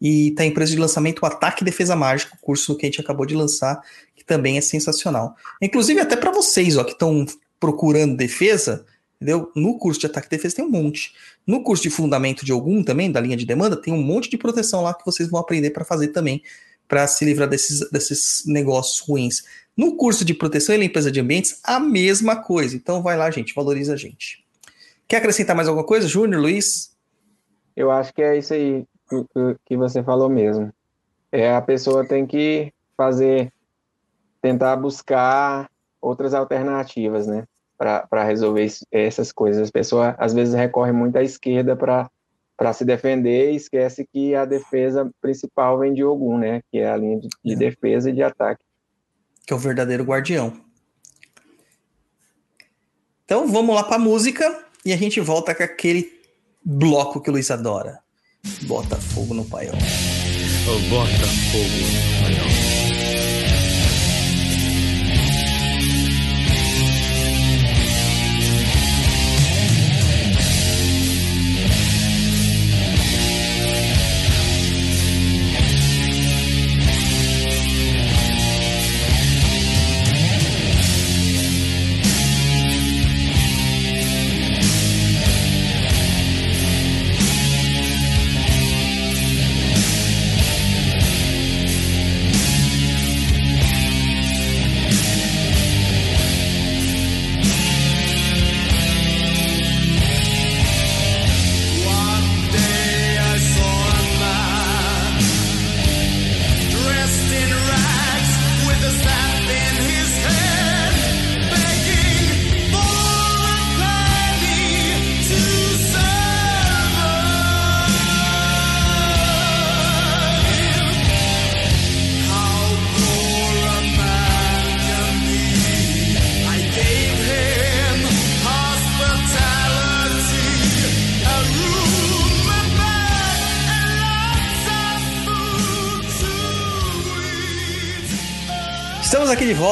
e tá em preço de lançamento o Ataque e Defesa Mágica, o curso que a gente acabou de lançar, que também é sensacional. Inclusive até para vocês, ó, que estão procurando defesa, Entendeu? No curso de ataque e defesa tem um monte. No curso de fundamento de algum também, da linha de demanda, tem um monte de proteção lá que vocês vão aprender para fazer também, para se livrar desses, desses negócios ruins. No curso de proteção e limpeza de ambientes, a mesma coisa. Então vai lá, gente, valoriza a gente. Quer acrescentar mais alguma coisa, Júnior, Luiz?
Eu acho que é isso aí que você falou mesmo. É, a pessoa tem que fazer, tentar buscar outras alternativas, né? Para resolver isso, essas coisas. As pessoas às vezes recorrem muito à esquerda para se defender e esquece que a defesa principal vem de Ogum, né? Que é a linha de, de é. defesa e de ataque.
Que é o verdadeiro guardião. Então vamos lá para a música e a gente volta com aquele bloco que o Luiz adora. Bota fogo no paiol.
Bota fogo no paiol.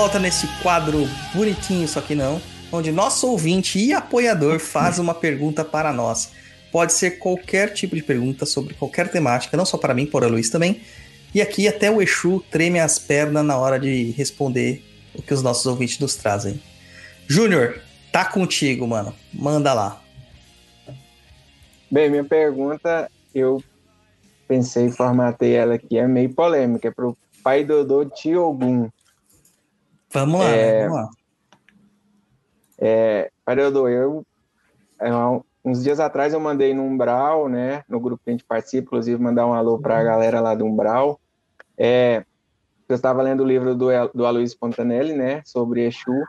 Volta nesse quadro bonitinho, só que não, onde nosso ouvinte e apoiador faz uma pergunta para nós. Pode ser qualquer tipo de pergunta sobre qualquer temática, não só para mim, para o Luiz também. E aqui até o Exu treme as pernas na hora de responder o que os nossos ouvintes nos trazem. Júnior, tá contigo, mano. Manda lá.
Bem, minha pergunta, eu pensei, formatei ela aqui, é meio polêmica, é pro pai Dodô Tiogum.
Vamos lá, é, vamos lá.
É, Haroldo, eu, é, uns dias atrás eu mandei no Umbral, né, no grupo que a gente participa, inclusive mandar um alô para a galera lá do Umbral. É, eu estava lendo o livro do, do Aloysio Pontanelli, né, sobre Exu,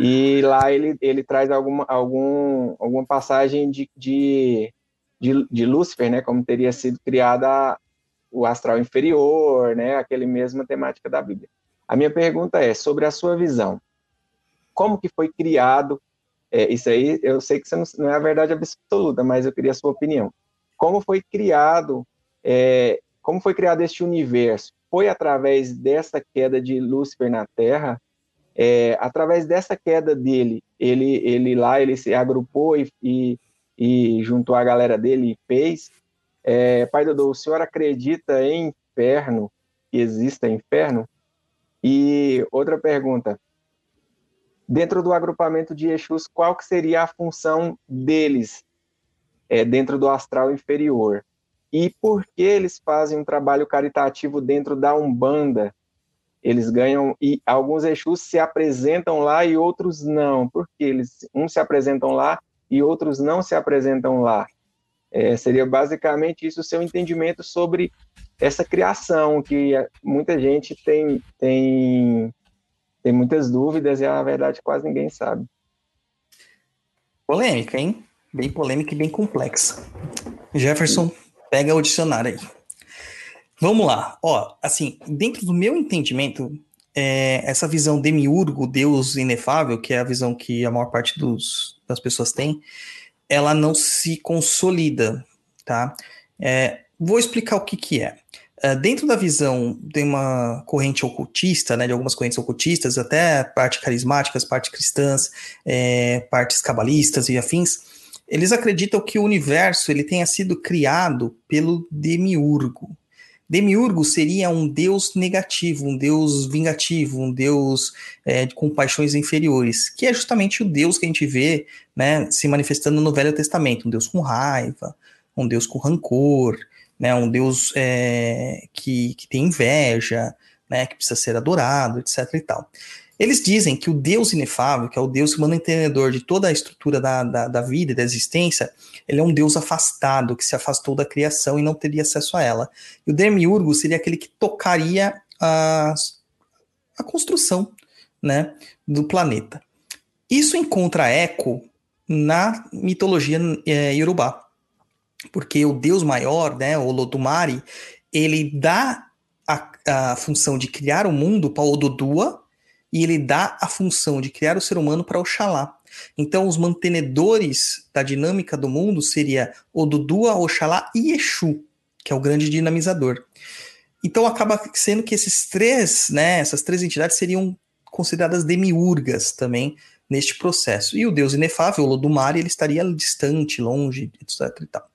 e lá ele, ele traz alguma, algum, alguma passagem de, de, de, de Lúcifer, né, como teria sido criada o astral inferior, né, aquele mesma temática da Bíblia. A minha pergunta é sobre a sua visão. Como que foi criado? É, isso aí, eu sei que isso não é a verdade absoluta, mas eu queria a sua opinião. Como foi criado? É, como foi criado este universo? Foi através dessa queda de Lúcifer na Terra? É, através dessa queda dele, ele, ele lá, ele se agrupou e, e, e juntou a galera dele e fez. É, Pai Dodô, o senhor acredita em inferno? Que exista inferno? E outra pergunta, dentro do agrupamento de Exus, qual que seria a função deles é, dentro do astral inferior? E por que eles fazem um trabalho caritativo dentro da Umbanda? Eles ganham, e alguns Exus se apresentam lá e outros não. Porque eles, uns se apresentam lá e outros não se apresentam lá. É, seria basicamente isso o seu entendimento sobre essa criação que muita gente tem, tem, tem muitas dúvidas e a verdade quase ninguém sabe.
Polêmica, hein? Bem polêmica e bem complexa. Jefferson, pega o dicionário aí. Vamos lá. Ó, assim, dentro do meu entendimento, é, essa visão demiurgo, Deus inefável, que é a visão que a maior parte dos, das pessoas tem, ela não se consolida, tá? É, vou explicar o que que é. é. dentro da visão de uma corrente ocultista, né, de algumas correntes ocultistas, até parte carismáticas, parte cristãs, é, partes cabalistas e afins, eles acreditam que o universo ele tenha sido criado pelo demiurgo, Demiurgo seria um deus negativo, um deus vingativo, um deus é, com paixões inferiores, que é justamente o deus que a gente vê né, se manifestando no Velho Testamento, um deus com raiva, um deus com rancor, né, um deus é, que, que tem inveja, né, que precisa ser adorado, etc. e tal. Eles dizem que o Deus inefável, que é o Deus mantenedor de toda a estrutura da, da, da, vida e da existência, ele é um Deus afastado, que se afastou da criação e não teria acesso a ela. E o Demiurgo seria aquele que tocaria a, a construção né, do planeta. Isso encontra eco na mitologia é, Yorubá, porque o Deus maior, né, o Lodumare, ele dá a, a função de criar o mundo para o Odudua, e ele dá a função de criar o ser humano para Oxalá. Então, os mantenedores da dinâmica do mundo seria Odudua, Oxalá e Exu, que é o grande dinamizador. Então, acaba sendo que esses três, né, essas três entidades seriam consideradas demiurgas também neste processo. E o Deus inefável, o Lodumare, ele estaria distante, longe, etc. E tal.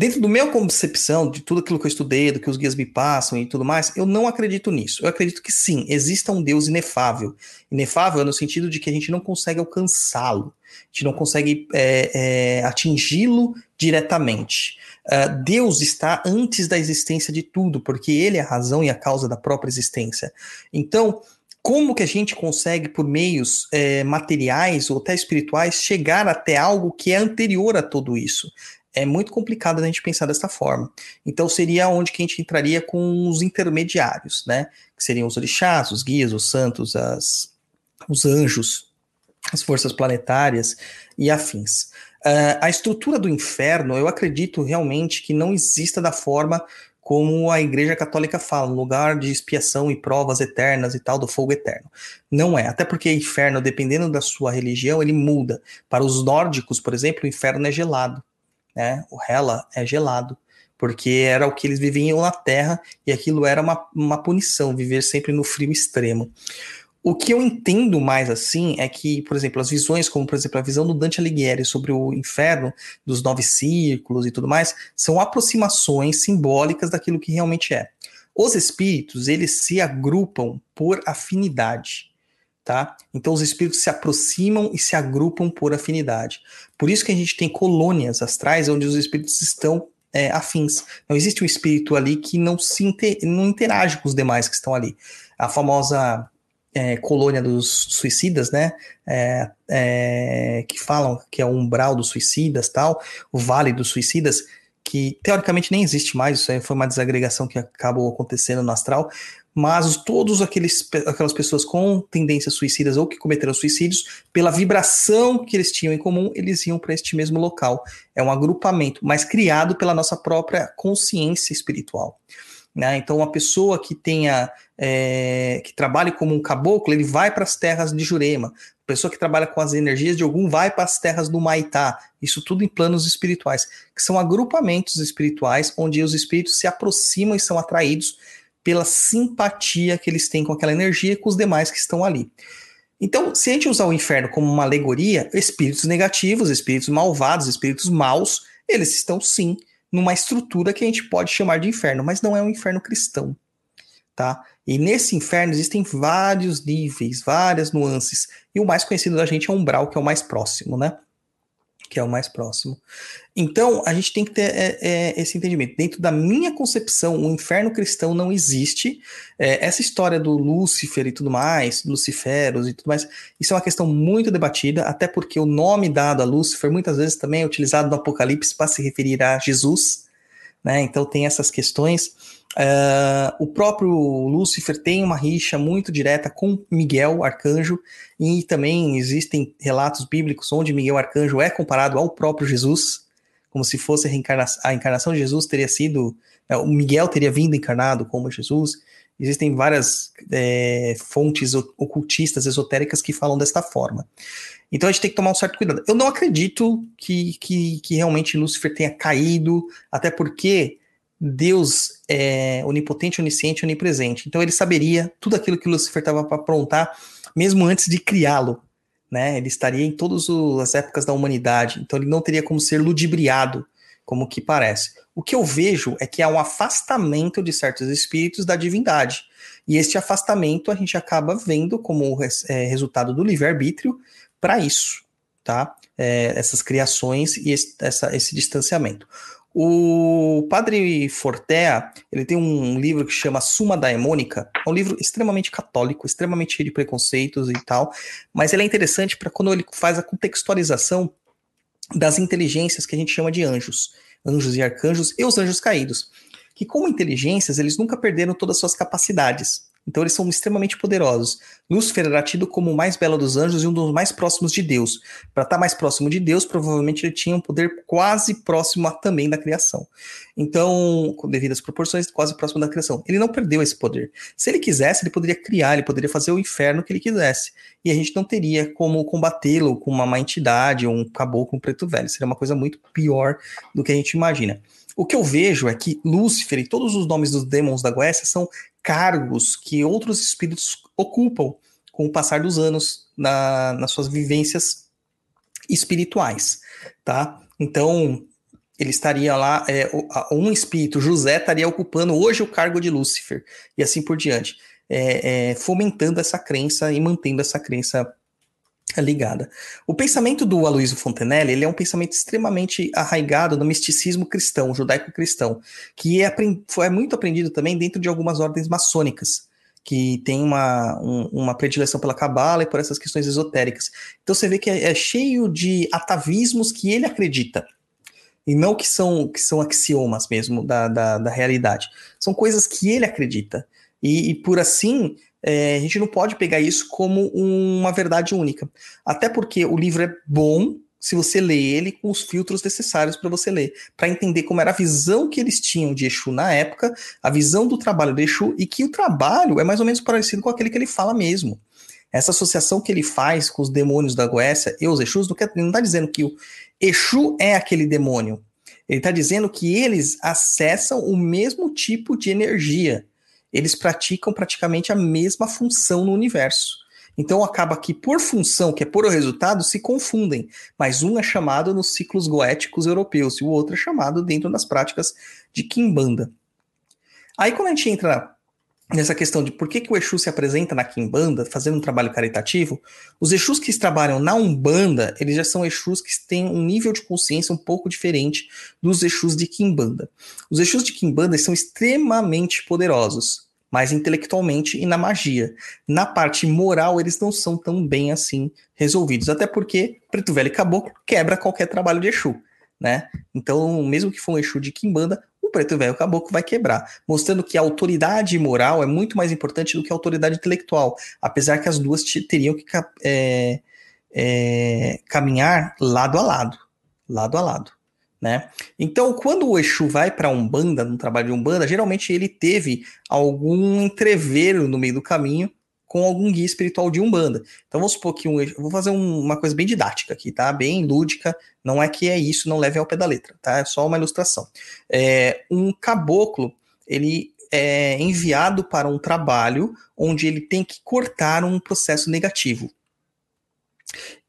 Dentro do meu concepção, de tudo aquilo que eu estudei, do que os guias me passam e tudo mais, eu não acredito nisso. Eu acredito que sim, exista um Deus inefável. Inefável no sentido de que a gente não consegue alcançá-lo, a gente não consegue é, é, atingi-lo diretamente. Uh, Deus está antes da existência de tudo, porque Ele é a razão e a causa da própria existência. Então, como que a gente consegue, por meios é, materiais ou até espirituais, chegar até algo que é anterior a tudo isso? É muito complicado a gente pensar dessa forma. Então seria onde que a gente entraria com os intermediários, né? Que seriam os orixás, os guias, os santos, as, os anjos, as forças planetárias e afins. Uh, a estrutura do inferno, eu acredito realmente que não exista da forma como a Igreja Católica fala, um lugar de expiação e provas eternas e tal, do fogo eterno. Não é, até porque inferno, dependendo da sua religião, ele muda. Para os nórdicos, por exemplo, o inferno é gelado né? O Hela é gelado, porque era o que eles viviam na Terra e aquilo era uma, uma punição, viver sempre no frio extremo. O que eu entendo mais assim é que, por exemplo, as visões, como por exemplo a visão do Dante Alighieri sobre o inferno, dos nove círculos e tudo mais, são aproximações simbólicas daquilo que realmente é. Os espíritos, eles se agrupam por afinidade tá? Então os espíritos se aproximam e se agrupam por afinidade. Por isso que a gente tem colônias astrais onde os espíritos estão é, afins. Não existe um espírito ali que não se inter, não interage com os demais que estão ali. A famosa é, colônia dos suicidas, né? É, é, que falam que é o umbral dos suicidas, tal, o vale dos suicidas, que teoricamente nem existe mais, isso aí foi uma desagregação que acabou acontecendo no astral, mas todos aqueles, aquelas pessoas com tendências suicidas ou que cometeram suicídios, pela vibração que eles tinham em comum, eles iam para este mesmo local. É um agrupamento, mas criado pela nossa própria consciência espiritual. Né? Então, uma pessoa que tenha é, que trabalhe como um caboclo, ele vai para as terras de Jurema. A pessoa que trabalha com as energias de algum vai para as terras do Maitá. Isso tudo em planos espirituais, que são agrupamentos espirituais onde os espíritos se aproximam e são atraídos pela simpatia que eles têm com aquela energia e com os demais que estão ali. Então, se a gente usar o inferno como uma alegoria, espíritos negativos, espíritos malvados, espíritos maus, eles estão sim numa estrutura que a gente pode chamar de inferno, mas não é um inferno cristão, tá? E nesse inferno existem vários níveis, várias nuances, e o mais conhecido da gente é o umbral, que é o mais próximo, né? Que é o mais próximo. Então, a gente tem que ter é, é, esse entendimento. Dentro da minha concepção, o inferno cristão não existe. É, essa história do Lúcifer e tudo mais, Luciferos e tudo mais, isso é uma questão muito debatida, até porque o nome dado a Lúcifer muitas vezes também é utilizado no Apocalipse para se referir a Jesus. né? Então tem essas questões. Uh, o próprio Lúcifer tem uma rixa muito direta com Miguel, arcanjo, e também existem relatos bíblicos onde Miguel, arcanjo, é comparado ao próprio Jesus, como se fosse a, reencarna a encarnação de Jesus teria sido. Uh, o Miguel teria vindo encarnado como Jesus. Existem várias é, fontes ocultistas, esotéricas que falam desta forma. Então a gente tem que tomar um certo cuidado. Eu não acredito que, que, que realmente Lúcifer tenha caído, até porque Deus é onipotente, onisciente, onipresente. Então ele saberia tudo aquilo que Lúcifer estava para aprontar, mesmo antes de criá-lo. Né? Ele estaria em todas as épocas da humanidade, então ele não teria como ser ludibriado, como que parece. O que eu vejo é que há um afastamento de certos espíritos da divindade. E este afastamento a gente acaba vendo como é, resultado do livre-arbítrio para isso, tá? É, essas criações e esse, essa, esse distanciamento. O padre Fortea, ele tem um livro que chama Suma Daemônica, é um livro extremamente católico, extremamente cheio de preconceitos e tal, mas ele é interessante para quando ele faz a contextualização das inteligências que a gente chama de anjos, anjos e arcanjos e os anjos caídos, que como inteligências, eles nunca perderam todas as suas capacidades. Então eles são extremamente poderosos. Lúcifer era tido como o mais belo dos anjos e um dos mais próximos de Deus. Para estar tá mais próximo de Deus, provavelmente ele tinha um poder quase próximo a, também da criação. Então, devido às proporções, quase próximo da criação. Ele não perdeu esse poder. Se ele quisesse, ele poderia criar, ele poderia fazer o inferno que ele quisesse. E a gente não teria como combatê-lo com uma má entidade ou um caboclo, um preto velho. Seria uma coisa muito pior do que a gente imagina. O que eu vejo é que Lúcifer e todos os nomes dos demons da Goécia são cargos que outros espíritos ocupam com o passar dos anos na, nas suas vivências espirituais, tá? Então, ele estaria lá, é, um espírito, José, estaria ocupando hoje o cargo de Lúcifer, e assim por diante, é, é, fomentando essa crença e mantendo essa crença ligada. O pensamento do Aloysio Fontenelle ele é um pensamento extremamente arraigado no misticismo cristão, judaico-cristão, que é, muito aprendido também dentro de algumas ordens maçônicas, que tem uma, um, uma predileção pela cabala e por essas questões esotéricas. Então você vê que é, é cheio de atavismos que ele acredita e não que são, que são axiomas mesmo da, da, da realidade. São coisas que ele acredita. E, e por assim, é, a gente não pode pegar isso como uma verdade única. Até porque o livro é bom se você lê ele com os filtros necessários para você ler, para entender como era a visão que eles tinham de Exu na época, a visão do trabalho de Exu, e que o trabalho é mais ou menos parecido com aquele que ele fala mesmo. Essa associação que ele faz com os demônios da Goécia e os Exus, não está dizendo que o Exu é aquele demônio. Ele está dizendo que eles acessam o mesmo tipo de energia eles praticam praticamente a mesma função no universo. Então acaba que por função, que é por o resultado, se confundem, mas um é chamado nos ciclos goéticos europeus e o outro é chamado dentro das práticas de Kimbanda. Aí quando a gente entra nessa questão de por que, que o Exu se apresenta na Kimbanda, fazendo um trabalho caritativo, os Exus que trabalham na Umbanda, eles já são Exus que têm um nível de consciência um pouco diferente dos Exus de Kimbanda. Os Exus de Kimbanda são extremamente poderosos, mas intelectualmente e na magia. Na parte moral, eles não são tão bem assim resolvidos, até porque Preto Velho e Caboclo quebra qualquer trabalho de Exu. Né? Então, mesmo que for um Exu de Kimbanda, o preto velho caboclo vai quebrar, mostrando que a autoridade moral é muito mais importante do que a autoridade intelectual, apesar que as duas teriam que é, é, caminhar lado a lado, lado a lado. Né? Então, quando o Exu vai para Umbanda, no trabalho de Umbanda, geralmente ele teve algum entreveiro no meio do caminho com algum guia espiritual de Umbanda. Então vamos supor que um, eu vou fazer um, uma coisa bem didática aqui, tá? Bem lúdica, não é que é isso, não leve ao pé da letra, tá? É só uma ilustração. É, um caboclo, ele é enviado para um trabalho onde ele tem que cortar um processo negativo.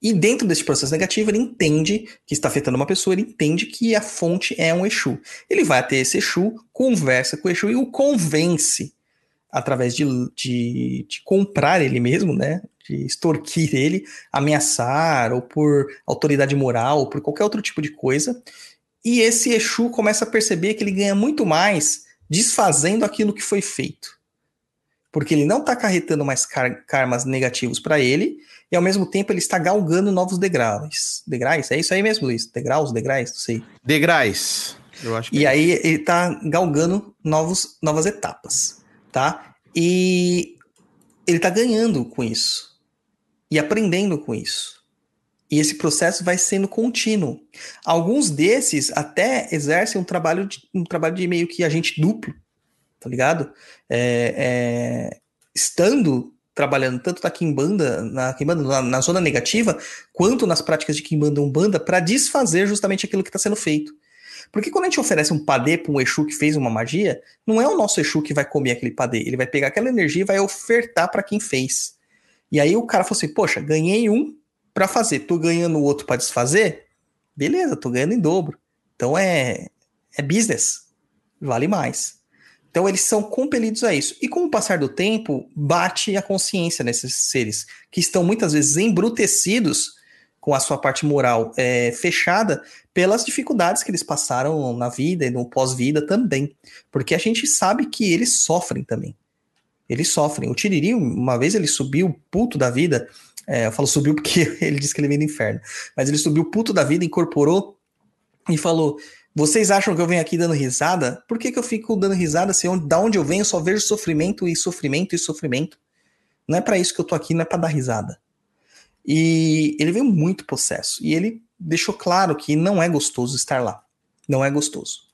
E dentro desse processo negativo, ele entende que está afetando uma pessoa, ele entende que a fonte é um Exu. Ele vai até esse Exu, conversa com o Exu e o convence através de, de, de, comprar ele mesmo, né? De extorquir ele, ameaçar, ou por autoridade moral, ou por qualquer outro tipo de coisa. E esse Exu começa a perceber que ele ganha muito mais desfazendo aquilo que foi feito. Porque ele não está acarretando mais kar karmas negativos para ele, e ao mesmo tempo ele está galgando novos degraus. Degraus? É isso aí mesmo, Luiz? Degraus, degraus? Não sei.
Degraus. Eu acho
E
é
aí ele tá galgando novos, novas etapas, tá? E ele tá ganhando com isso. E aprendendo com isso. E esse processo vai sendo contínuo. Alguns desses até exercem um trabalho de, um trabalho de meio que agente duplo, tá ligado? É, é, estando trabalhando tanto na Kimbanda, na, Kimbanda na, na zona negativa, quanto nas práticas de Kimbanda Umbanda, para desfazer justamente aquilo que está sendo feito. Porque quando a gente oferece um padê para um Exu que fez uma magia, não é o nosso Exu que vai comer aquele padê, ele vai pegar aquela energia e vai ofertar para quem fez. E aí o cara falou assim: Poxa, ganhei um para fazer, tô ganhando o outro para desfazer? Beleza, tô ganhando em dobro. Então é, é business, vale mais. Então eles são compelidos a isso. E com o passar do tempo, bate a consciência nesses seres, que estão muitas vezes embrutecidos com a sua parte moral é, fechada pelas dificuldades que eles passaram na vida e no pós-vida também. Porque a gente sabe que eles sofrem também. Eles sofrem. O Tiriri, uma vez ele subiu puto da vida. É, eu falo subiu porque ele disse que ele veio do inferno. Mas ele subiu puto da vida, incorporou e falou: Vocês acham que eu venho aqui dando risada? Por que, que eu fico dando risada se onde, da onde eu venho só vejo sofrimento e sofrimento e sofrimento? Não é para isso que eu tô aqui, não é para dar risada. E ele veio muito possesso. E ele deixou claro que não é gostoso estar lá. Não é gostoso.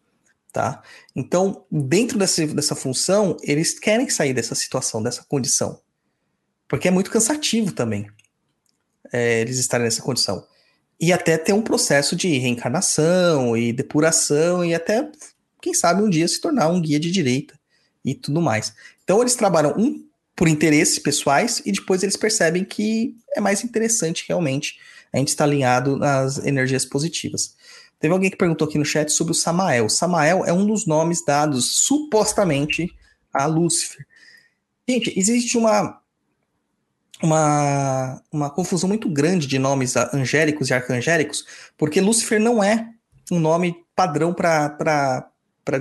Tá? Então, dentro dessa, dessa função, eles querem sair dessa situação, dessa condição. Porque é muito cansativo também é, eles estarem nessa condição. E até ter um processo de reencarnação e depuração, e até, quem sabe, um dia se tornar um guia de direita e tudo mais. Então, eles trabalham um por interesses pessoais e depois eles percebem que é mais interessante realmente a gente estar alinhado nas energias positivas. Teve alguém que perguntou aqui no chat sobre o Samael. Samael é um dos nomes dados supostamente a Lúcifer. Gente, existe uma uma, uma confusão muito grande de nomes angélicos e arcangélicos, porque Lúcifer não é um nome padrão para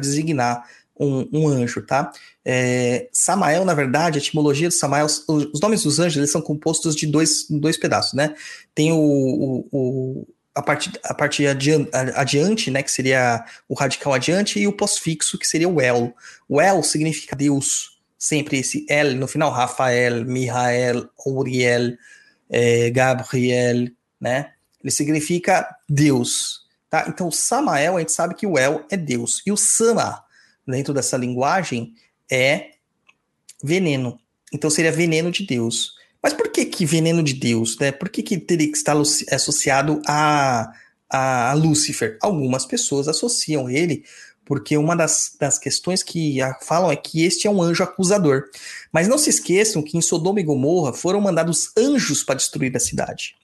designar um, um, anjo, tá? É, Samael, na verdade, a etimologia de Samael, os, os, nomes dos anjos eles são compostos de dois, dois pedaços, né? Tem o, o, o a parte, a parte adiante, adiante, né, que seria o radical adiante, e o pós-fixo, que seria o El. O El significa Deus, sempre esse El no final, Rafael, Mihael, Uriel, é, Gabriel, né? Ele significa Deus, tá? Então, Samael, a gente sabe que o El é Deus, e o Sama, dentro dessa linguagem, é veneno. Então, seria veneno de Deus. Mas por que que veneno de Deus, né? Por que que teria que estar associado a, a, Lúcifer? Algumas pessoas associam ele porque uma das, das questões que falam é que este é um anjo acusador. Mas não se esqueçam que em Sodoma e Gomorra foram mandados anjos para destruir a cidade.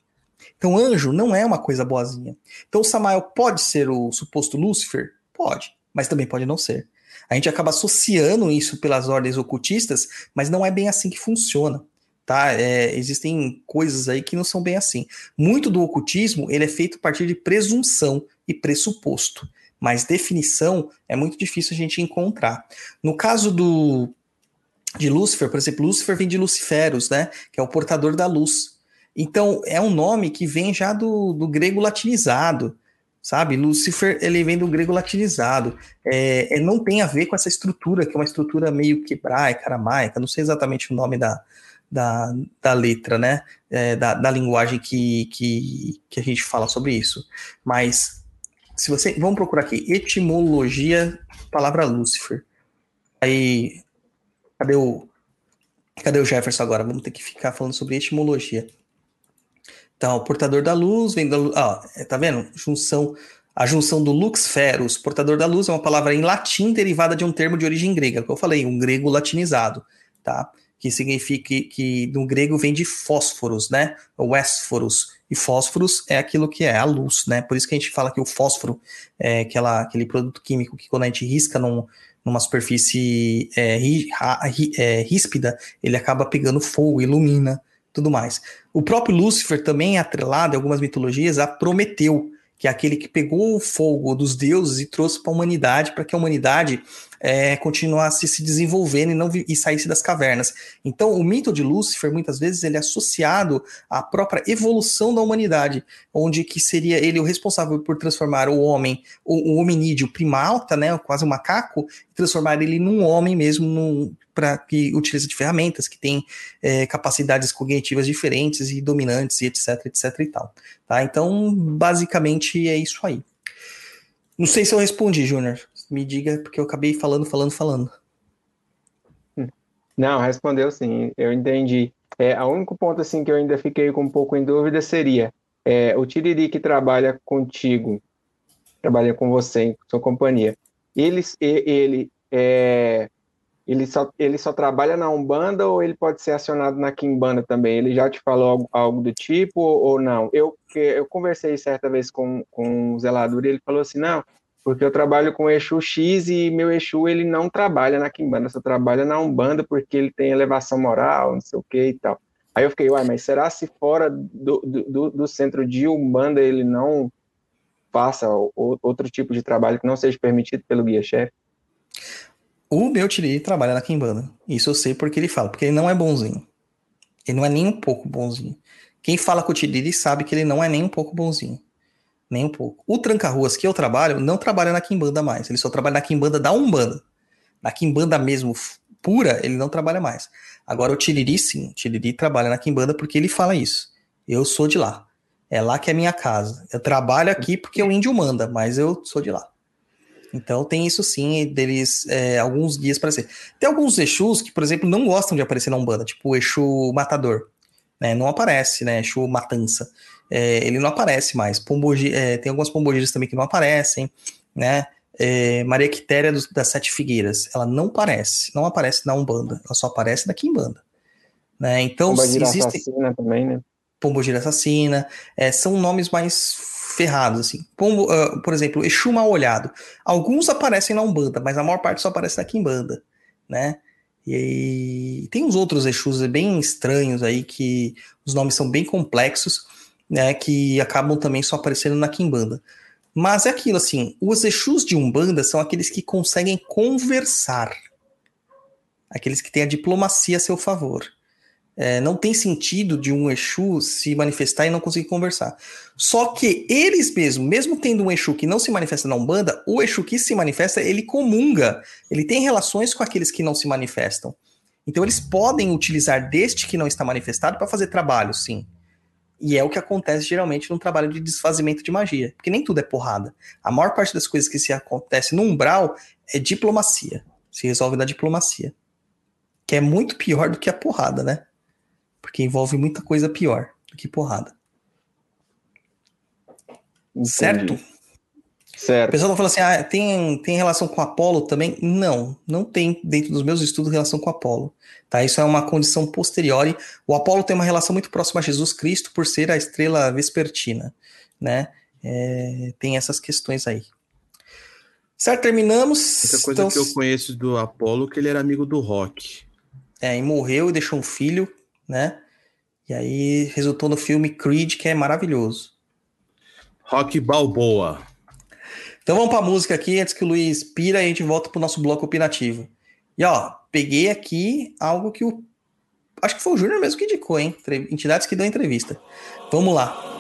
Então, anjo não é uma coisa boazinha. Então, Samael pode ser o suposto Lúcifer? Pode, mas também pode não ser. A gente acaba associando isso pelas ordens ocultistas, mas não é bem assim que funciona. Tá? É, existem coisas aí que não são bem assim. Muito do ocultismo ele é feito a partir de presunção e pressuposto mas definição é muito difícil a gente encontrar. No caso do de Lúcifer, por exemplo, Lúcifer vem de Luciferus, né, que é o portador da luz. Então, é um nome que vem já do, do grego latinizado, sabe? Lúcifer, ele vem do grego latinizado. É, é, não tem a ver com essa estrutura, que é uma estrutura meio quebraica, aramaica, não sei exatamente o nome da, da, da letra, né? É, da, da linguagem que, que, que a gente fala sobre isso. Mas se você. Vamos procurar aqui. Etimologia, palavra Lúcifer. Aí. Cadê o. Cadê o Jefferson agora? Vamos ter que ficar falando sobre etimologia. Então, o portador da luz vem da luz. É, tá vendo? Junção. A junção do lux ferus, portador da luz, é uma palavra em latim derivada de um termo de origem grega, que eu falei, um grego latinizado, tá? Que significa que, que no grego vem de fósforos, né? O esforos, e fósforos é aquilo que é a luz, né? Por isso que a gente fala que o fósforo é aquela, aquele produto químico que quando a gente risca num, numa superfície é, ri, ri, é, ríspida, ele acaba pegando fogo, ilumina, tudo mais. O próprio Lúcifer também é atrelado em algumas mitologias a Prometeu, que é aquele que pegou o fogo dos deuses e trouxe para a humanidade, para que a humanidade é, continuasse se desenvolvendo e não e saísse das cavernas. Então, o mito de Lúcifer, muitas vezes, ele é associado à própria evolução da humanidade, onde que seria ele o responsável por transformar o homem, o, o hominídeo primata, né, quase um macaco, transformar ele num homem mesmo, num, para que utiliza de ferramentas, que tem é, capacidades cognitivas diferentes e dominantes e etc, etc e tal. Tá? Então, basicamente é isso aí. Não sei se eu respondi, Júnior. Me diga, porque eu acabei falando, falando, falando.
Não, respondeu sim, eu entendi. É, o único ponto assim que eu ainda fiquei com um pouco em dúvida seria é, o Tiriri que trabalha contigo, trabalha com você, em sua companhia, ele, ele é, ele só, ele só trabalha na Umbanda ou ele pode ser acionado na Kimbanda também? Ele já te falou algo, algo do tipo ou, não? Eu, eu conversei certa vez com, com o zelador e ele falou assim, não, porque eu trabalho com Exu X e meu Exu ele não trabalha na Kimbanda, só trabalha na Umbanda porque ele tem elevação moral, não sei o que e tal. Aí eu fiquei, uai, mas será se fora do, do, do centro de Umbanda ele não faça outro tipo de trabalho que não seja permitido pelo guia-chefe?
O meu Tiriri trabalha na Kimbanda. Isso eu sei porque ele fala, porque ele não é bonzinho. Ele não é nem um pouco bonzinho. Quem fala com o Tiriri sabe que ele não é nem um pouco bonzinho. Nem um pouco. O Tranca-Ruas que eu trabalho não trabalha na Kimbanda mais. Ele só trabalha na Kimbanda da Umbanda. Na Kimbanda mesmo pura, ele não trabalha mais. Agora o Tiriri sim. O Tiriri trabalha na Kimbanda porque ele fala isso. Eu sou de lá. É lá que é minha casa. Eu trabalho aqui porque o índio manda, mas eu sou de lá. Então tem isso sim, deles é, alguns guias para ser. Tem alguns Exus que, por exemplo, não gostam de aparecer na Umbanda, tipo o Exu Matador. Né? Não aparece, né? Exu Matança. É, ele não aparece mais. Pombogi, é, tem algumas pombogiras também que não aparecem, né? É, Maria Quitéria dos, das Sete Figueiras, ela não aparece, não aparece na Umbanda, ela só aparece na Kimbanda. Né? Então,
Pombogira existe... Assassina também, né?
Pombogira Assassina, é, são nomes mais ferrados, assim. Como, uh, por exemplo, Exu Mal Olhado. Alguns aparecem na Umbanda, mas a maior parte só aparece na Kimbanda, né? E, tem uns outros Exus bem estranhos aí, que os nomes são bem complexos, né? Que acabam também só aparecendo na Kimbanda. Mas é aquilo, assim, os Exus de Umbanda são aqueles que conseguem conversar. Aqueles que têm a diplomacia a seu favor. É, não tem sentido de um Exu se manifestar e não conseguir conversar. Só que eles mesmos, mesmo tendo um Exu que não se manifesta na Umbanda, o Exu que se manifesta, ele comunga, ele tem relações com aqueles que não se manifestam. Então eles podem utilizar deste que não está manifestado para fazer trabalho, sim. E é o que acontece geralmente no trabalho de desfazimento de magia, porque nem tudo é porrada. A maior parte das coisas que se acontece no umbral é diplomacia. Se resolve na diplomacia. Que é muito pior do que a porrada, né? Porque envolve muita coisa pior do que porrada. Entendi. Certo?
Certo.
O pessoal tá falando assim, ah, tem, tem relação com Apolo também? Não, não tem dentro dos meus estudos relação com Apolo. Tá? Isso é uma condição posteriori. O Apolo tem uma relação muito próxima a Jesus Cristo por ser a estrela vespertina, né? É, tem essas questões aí. Certo, terminamos.
Outra coisa então... que eu conheço do Apolo é que ele era amigo do Rock.
É, e morreu e deixou um filho né? E aí resultou no filme Creed, que é maravilhoso.
Rock Balboa.
Então vamos para a música aqui, antes que o Luiz pira e a gente volta para o nosso bloco opinativo. E ó, peguei aqui algo que o. Acho que foi o Júnior mesmo que indicou, hein? Entidades que dão entrevista. Vamos lá.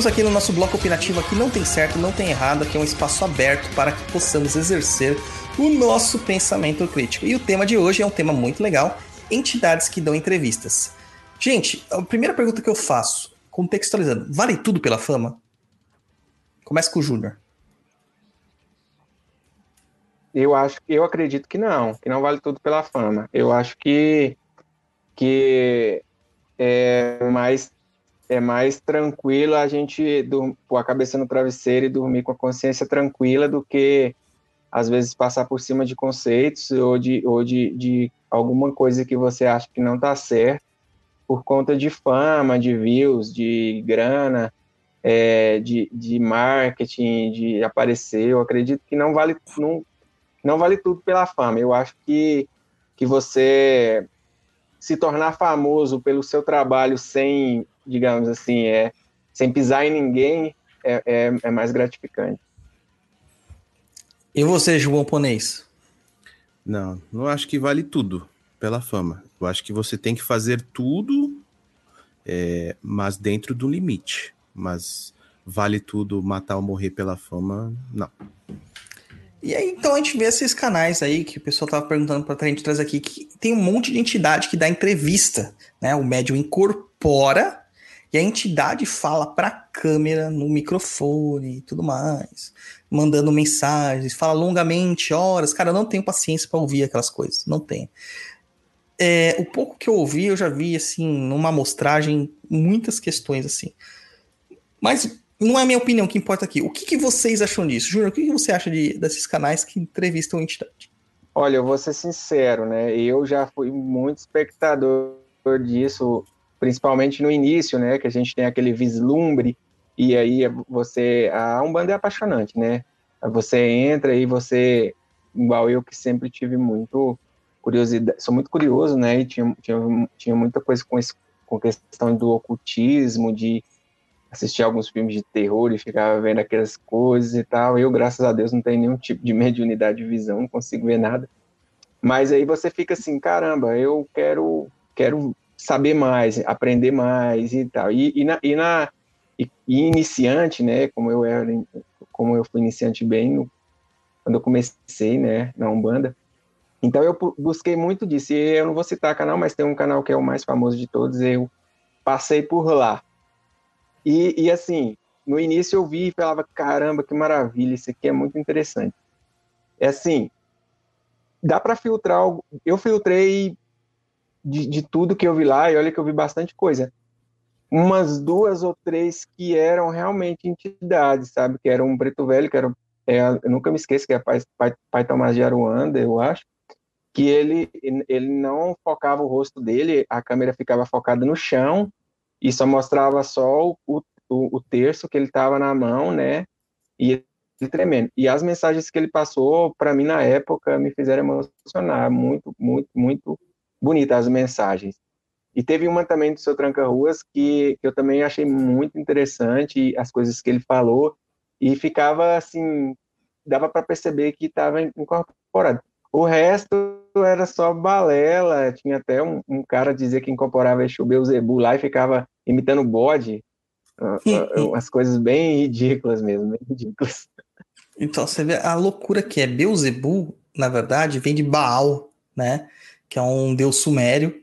Voltamos aqui no nosso bloco opinativo aqui não tem certo, não tem errado, aqui é um espaço aberto para que possamos exercer o nosso pensamento crítico. E o tema de hoje é um tema muito legal, entidades que dão entrevistas. Gente, a primeira pergunta que eu faço, contextualizando, vale tudo pela fama? Começa com o Júnior.
Eu acho, eu acredito que não, que não vale tudo pela fama. Eu acho que que é mais é mais tranquilo a gente pôr a cabeça no travesseiro e dormir com a consciência tranquila do que às vezes passar por cima de conceitos ou de, ou de, de alguma coisa que você acha que não está certo por conta de fama, de views, de grana, é, de, de marketing, de aparecer. Eu acredito que não vale, não, não vale tudo pela fama. Eu acho que, que você se tornar famoso pelo seu trabalho sem digamos assim, é, sem pisar em ninguém, é, é, é mais gratificante.
E você, João Ponês?
Não, não acho que vale tudo pela fama. Eu acho que você tem que fazer tudo, é, mas dentro do limite. Mas vale tudo matar ou morrer pela fama, não.
E aí, então, a gente vê esses canais aí que o pessoal tava perguntando pra gente trazer aqui, que tem um monte de entidade que dá entrevista, né? O médium incorpora e a entidade fala para a câmera, no microfone e tudo mais, mandando mensagens, fala longamente, horas. Cara, eu não tenho paciência para ouvir aquelas coisas, não tenho. É, o pouco que eu ouvi, eu já vi, assim, numa amostragem, muitas questões, assim. Mas não é a minha opinião que importa aqui. O que, que vocês acham disso? Júnior, o que, que você acha de, desses canais que entrevistam a entidade?
Olha, eu vou ser sincero, né? Eu já fui muito espectador disso principalmente no início, né, que a gente tem aquele vislumbre e aí você a Umbanda é apaixonante, né? Você entra e você igual eu que sempre tive muito curiosidade, sou muito curioso, né? E tinha, tinha, tinha muita coisa com esse, com questão do ocultismo, de assistir alguns filmes de terror e ficava vendo aquelas coisas e tal. Eu, graças a Deus, não tenho nenhum tipo de mediunidade de visão, não consigo ver nada. Mas aí você fica assim, caramba, eu quero quero saber mais, aprender mais e tal. E, e na, e na e, e iniciante, né, como eu era, como eu fui iniciante bem no, quando eu comecei, né, na Umbanda, então eu busquei muito disso. E eu não vou citar canal, mas tem um canal que é o mais famoso de todos, eu passei por lá. E, e assim, no início eu vi e falava, caramba, que maravilha, isso aqui é muito interessante. É assim, dá para filtrar, eu filtrei de, de tudo que eu vi lá, e olha que eu vi bastante coisa. Umas duas ou três que eram realmente entidades, sabe? Que eram um preto velho, que era, é, eu nunca me esqueço, que é pai, pai, pai Tomás de Aruanda, eu acho, que ele, ele não focava o rosto dele, a câmera ficava focada no chão e só mostrava só o, o, o terço que ele estava na mão, né? E ele tremendo. E as mensagens que ele passou, para mim, na época, me fizeram emocionar muito, muito, muito bonitas as mensagens. E teve uma também do seu Tranca-Ruas que, que eu também achei muito interessante, as coisas que ele falou, e ficava assim, dava para perceber que estava incorporado. O resto era só balela, tinha até um, um cara dizer que incorporava Exu Beuzebu lá e ficava imitando bode, umas coisas bem ridículas mesmo, bem ridículas.
Então, você vê a loucura que é Beuzebu, na verdade, vem de Baal, né? Que é um deus sumério,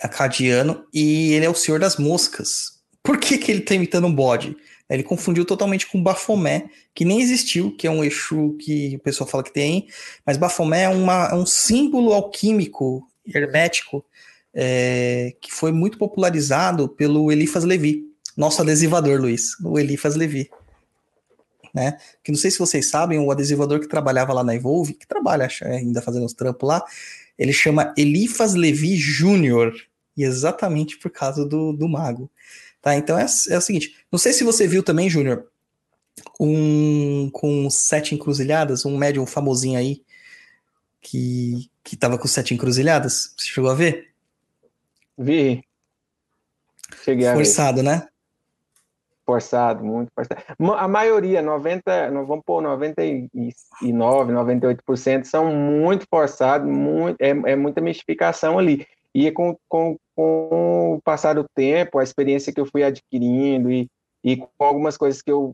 acadiano, e ele é o senhor das moscas. Por que, que ele está imitando um bode? Ele confundiu totalmente com Bafomé, que nem existiu, que é um Exu que o pessoal fala que tem, mas Bafomé é, uma, é um símbolo alquímico, hermético, é, que foi muito popularizado pelo Elifas Levi, nosso adesivador, Luiz, o Elifas Levi. Né? Que não sei se vocês sabem, o adesivador que trabalhava lá na Evolve, que trabalha ainda fazendo os trampos lá, ele chama Elifas Levi Júnior, e exatamente por causa do, do mago. Tá? Então é, é o seguinte, não sei se você viu também, Júnior, um com sete encruzilhadas, um médium famosinho aí, que, que tava com sete encruzilhadas. Você chegou a ver?
Vi. Cheguei
Forçado, né?
Forçado, muito forçado. A maioria, 90, vamos pôr 99, 98% são muito forçados, muito, é, é muita mistificação ali. E com, com, com o passar do tempo, a experiência que eu fui adquirindo e, e com algumas coisas que eu,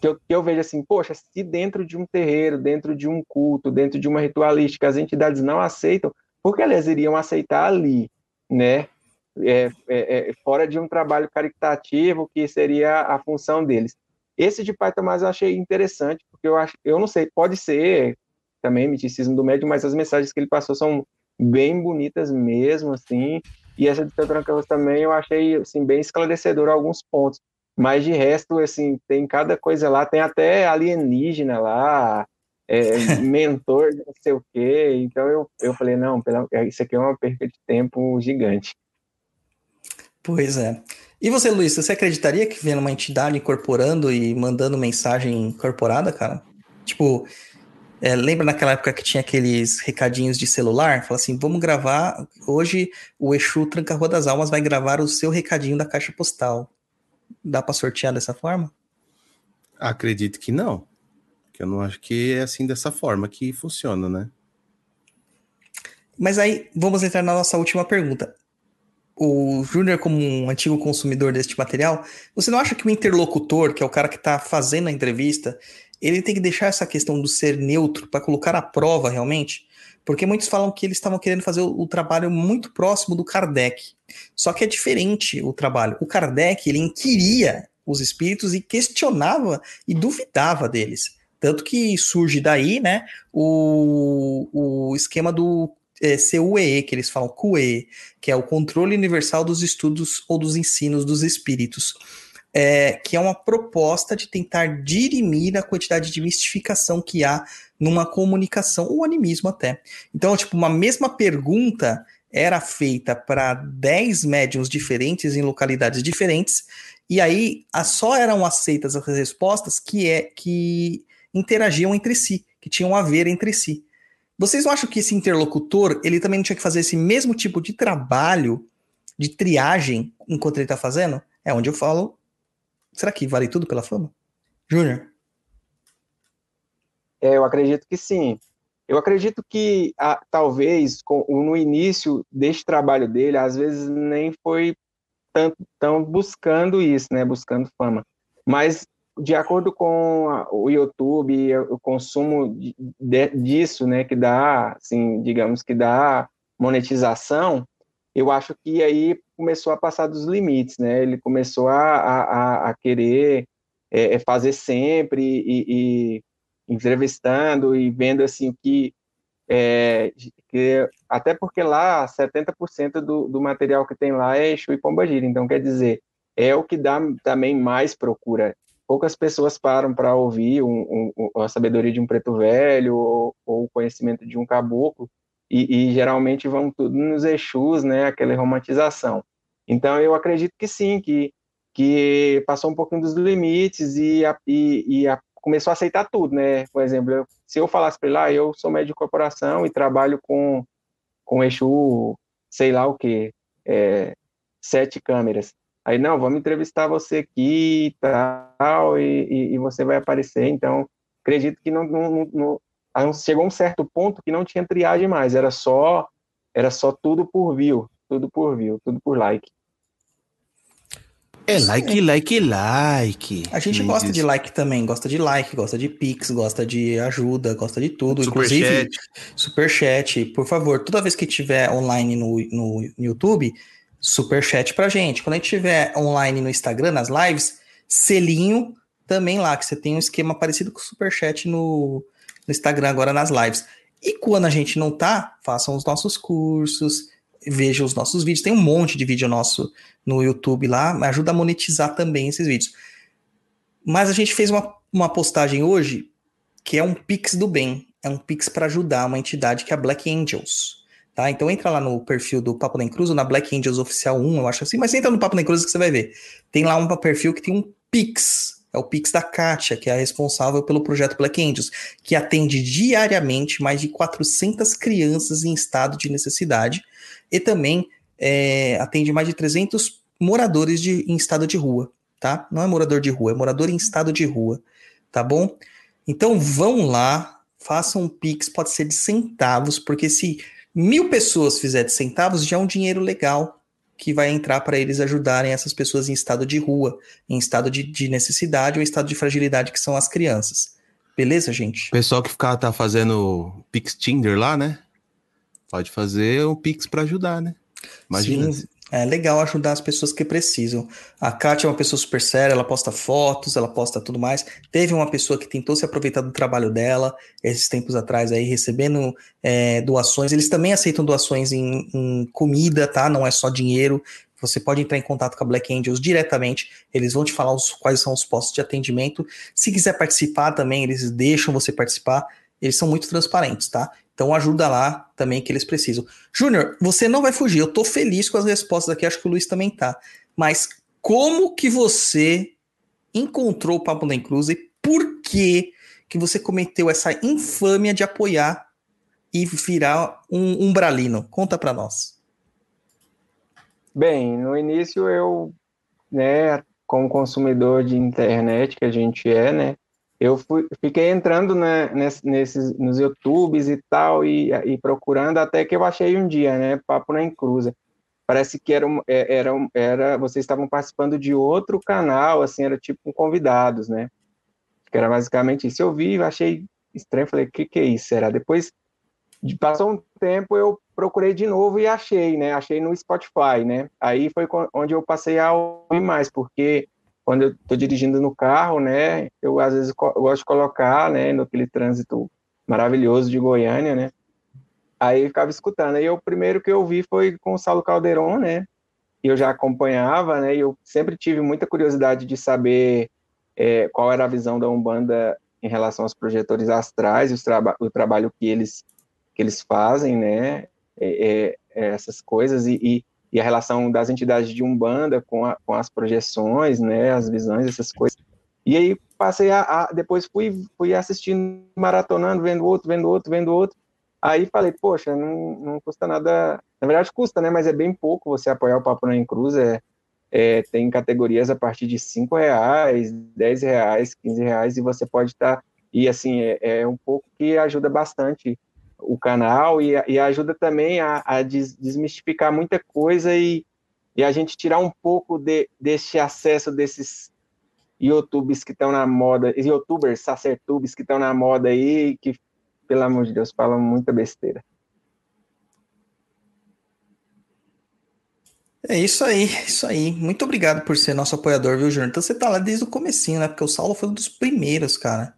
que eu, que eu vejo assim, poxa, se dentro de um terreiro, dentro de um culto, dentro de uma ritualística, as entidades não aceitam, por que elas iriam aceitar ali, né? É, é, é, fora de um trabalho caritativo que seria a função deles. Esse de Pai Tomás eu achei interessante, porque eu acho, eu não sei, pode ser também miticismo do médium, mas as mensagens que ele passou são bem bonitas mesmo, assim, e essa de Pedro também eu achei, assim, bem esclarecedora alguns pontos, mas de resto, assim, tem cada coisa lá, tem até alienígena lá, é, mentor, não sei o quê, então eu, eu falei, não, isso aqui é uma perda de tempo gigante.
Pois é. E você, Luiz, você acreditaria que vendo uma entidade incorporando e mandando mensagem incorporada, cara? Tipo, é, lembra naquela época que tinha aqueles recadinhos de celular? Fala assim, vamos gravar. Hoje o Exu Tranca Rua das Almas vai gravar o seu recadinho da caixa postal. Dá para sortear dessa forma?
Acredito que não. Que eu não acho que é assim dessa forma que funciona, né?
Mas aí vamos entrar na nossa última pergunta. O Júnior, como um antigo consumidor deste material, você não acha que o interlocutor, que é o cara que está fazendo a entrevista, ele tem que deixar essa questão do ser neutro para colocar à prova realmente, porque muitos falam que eles estavam querendo fazer o, o, trabalho muito próximo do Kardec. Só que é diferente o trabalho. O Kardec, ele inquiria os espíritos e questionava e duvidava deles. Tanto que surge daí, né, o, o esquema do é, CUEE, que eles falam CUE, que é o Controle Universal dos Estudos ou dos Ensinos dos Espíritos é, que é uma proposta de tentar dirimir a quantidade de mistificação que há numa comunicação, ou animismo até. Então, tipo, uma mesma pergunta era feita para 10 médiums diferentes em localidades diferentes, e aí só eram aceitas as respostas que, é, que interagiam entre si, que tinham a ver entre si. Vocês não acham que esse interlocutor ele também não tinha que fazer esse mesmo tipo de trabalho de triagem enquanto ele está fazendo? É onde eu falo Será que vale tudo pela fama? Júnior?
É, eu acredito que sim. Eu acredito que ah, talvez com, no início deste trabalho dele, às vezes nem foi tanto tão buscando isso, né, buscando fama. Mas de acordo com o YouTube, o consumo de, de, disso, né, que dá, assim, digamos que dá monetização, eu acho que aí começou a passar dos limites, né? Ele começou a, a, a querer é, é, fazer sempre e, e, entrevistando e vendo assim que, é, que até porque lá 70% do, do material que tem lá é Exu e Pombagira, então quer dizer é o que dá também mais procura. Poucas pessoas param para ouvir um, um, a sabedoria de um preto velho ou, ou o conhecimento de um caboclo, e, e, geralmente vão tudo nos Exus, né, aquela romantização. Então, eu acredito que sim, que, que passou um pouquinho dos limites e, a, e, e a, começou a aceitar tudo, né? Por exemplo, eu, se eu falasse para ele, ah, eu sou médico de corporação e trabalho com, com Exu, sei lá o quê, é, sete câmeras. Aí, não, vamos entrevistar você aqui e tal, e, e, você vai aparecer. Então, acredito que não, não, não, chegou um certo ponto que não tinha triagem mais, era só era só tudo por view, tudo por view, tudo por like.
É like, like, like.
A gente gosta de like também, gosta de like, gosta de pix, gosta de ajuda, gosta de tudo. Super Inclusive, chat. super chat, por favor, toda vez que tiver online no, no YouTube, super chat pra gente. Quando a gente tiver online no Instagram, nas lives, selinho também lá, que você tem um esquema parecido com o super chat no, no Instagram agora nas lives. E quando a gente não tá, façam os nossos cursos, vejam os nossos vídeos. Tem um monte de vídeo nosso no YouTube lá, ajuda a monetizar também esses vídeos. Mas a gente fez uma, uma postagem hoje que é um Pix do bem. É um Pix para ajudar uma entidade que é a Black Angels. Tá? Então entra lá no perfil do Papo Nem Cruz, ou na Black Angels Oficial 1, eu acho assim, mas entra no Papo Nem Cruz que você vai ver. Tem lá um perfil que tem um Pix é o Pix da Kátia, que é a responsável pelo projeto Black Angels, que atende diariamente mais de 400 crianças em estado de necessidade e também é, atende mais de 300 moradores de, em estado de rua, tá? Não é morador de rua, é morador em estado de rua, tá bom? Então vão lá, façam um Pix, pode ser de centavos, porque se mil pessoas fizerem de centavos, já é um dinheiro legal, que vai entrar para eles ajudarem essas pessoas em estado de rua, em estado de, de necessidade ou estado de fragilidade, que são as crianças. Beleza, gente?
O pessoal que ficar tá fazendo Pix Tinder lá, né? Pode fazer um Pix para ajudar, né?
Imagina. Sim, é legal ajudar as pessoas que precisam. A Kátia é uma pessoa super séria, ela posta fotos, ela posta tudo mais. Teve uma pessoa que tentou se aproveitar do trabalho dela esses tempos atrás aí, recebendo é, doações. Eles também aceitam doações em, em, comida, tá? Não é só dinheiro. Você pode entrar em contato com a Black Angels diretamente, eles vão te falar os, quais são os postos de atendimento. Se quiser participar também, eles deixam você participar. Eles são muito transparentes, tá? Então ajuda lá também que eles precisam. Júnior, você não vai fugir. Eu tô feliz com as respostas aqui, acho que o Luiz também tá. Mas como que você encontrou o Papo da Cruz e por que que você cometeu essa infâmia de apoiar e virar um umbralino? Conta para nós.
Bem, no início eu, né, como consumidor de internet que a gente é, né, eu fui, fiquei entrando né, nesses, nos YouTubes e tal, e, e, procurando, até que eu achei um dia, né, Papo na Encruza. Parece que era, é, era, era, vocês estavam participando de outro canal, assim, era tipo convidados, né? Que era basicamente isso. Eu vi, achei estranho, falei, o que, que é isso? Será? Depois, passou um tempo, eu procurei de novo e achei, né? Achei no Spotify, né? Aí foi onde eu passei a ouvir mais, porque quando eu estou dirigindo no carro, né, eu às vezes gosto de colocar, né, no aquele trânsito maravilhoso de Goiânia, né, aí eu ficava escutando. Aí o primeiro que eu vi foi com o Saulo Calderon, né, e eu já acompanhava, né, e eu sempre tive muita curiosidade de saber é, qual era a visão da Umbanda em relação aos projetores astrais, os traba o trabalho que eles que eles fazem, né, é, é, essas coisas e, e e a relação das entidades de Umbanda com, a, com as projeções, né, as visões, essas coisas. E aí passei a, a, depois fui fui assistindo, maratonando, vendo outro, vendo outro, vendo outro. Aí falei, poxa, não, não custa nada. Na verdade custa, né? Mas é bem pouco você apoiar o Papo na Cruz. É, é, tem categorias a partir de cinco reais, dez reais, quinze reais, e você pode estar. Tá, e assim, é, é um pouco que ajuda bastante o canal e, e ajuda também a, a des, desmistificar muita coisa e, e a gente tirar um pouco de, desse acesso desses YouTubers que estão na moda, YouTubers, sacertubes que estão na moda aí, que, pelo amor de Deus, falam muita besteira.
É isso aí, isso aí. Muito obrigado por ser nosso apoiador, viu, Júnior? Então você tá lá desde o comecinho, né? Porque o Saulo foi um dos primeiros, cara.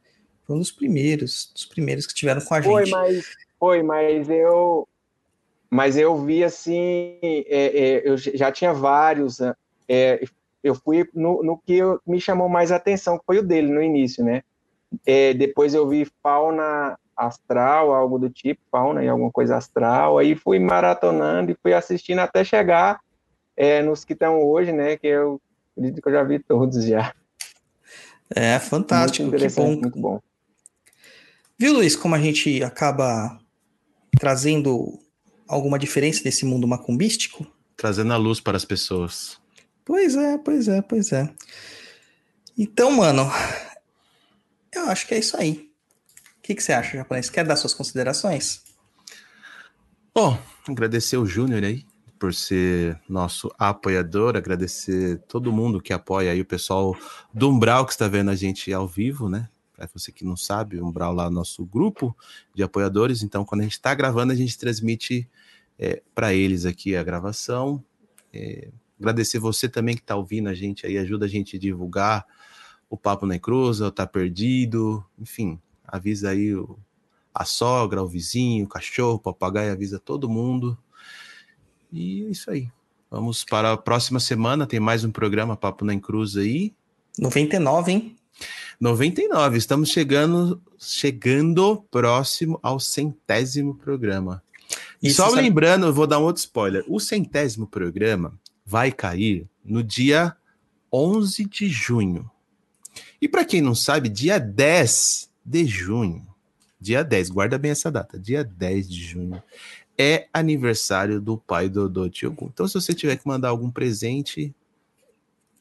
Foi um dos primeiros, dos primeiros que estiveram com a
foi,
gente.
Foi, mas foi, mas eu, mas eu vi assim, é, é, eu já tinha vários. Né? É, eu fui no, no que eu, me chamou mais atenção, que foi o dele no início, né? É, depois eu vi fauna astral, algo do tipo, fauna e alguma coisa astral. Aí fui maratonando e fui assistindo até chegar é, nos que estão hoje, né? Que eu acredito que eu já vi todos já.
É fantástico,
muito que bom. Muito bom.
Viu, Luiz, como a gente acaba trazendo alguma diferença desse mundo macumbístico?
Trazendo a luz para as pessoas.
Pois é, pois é, pois é. Então, mano, eu acho que é isso aí. O que, que você acha, japonês? Quer dar suas considerações?
Bom, agradecer o Júnior aí por ser nosso apoiador, agradecer todo mundo que apoia aí, o pessoal do Umbral que está vendo a gente ao vivo, né? Para você que não sabe, o Umbral lá é nosso grupo de apoiadores. Então, quando a gente está gravando, a gente transmite é, para eles aqui a gravação. É, agradecer você também que está ouvindo a gente aí, ajuda a gente a divulgar o Papo na Cruz, o Tá Perdido, enfim, avisa aí o, a sogra, o vizinho, o cachorro, o papagaio, avisa todo mundo. E é isso aí. Vamos para a próxima semana, tem mais um programa Papo na Cruz aí.
99, hein?
99, estamos chegando chegando próximo ao centésimo programa. E só sabe... lembrando, eu vou dar um outro spoiler. O centésimo programa vai cair no dia 11 de junho. E para quem não sabe, dia 10 de junho, dia 10, guarda bem essa data, dia 10 de junho, é aniversário do pai Dodô Tiogun. Então, se você tiver que mandar algum presente,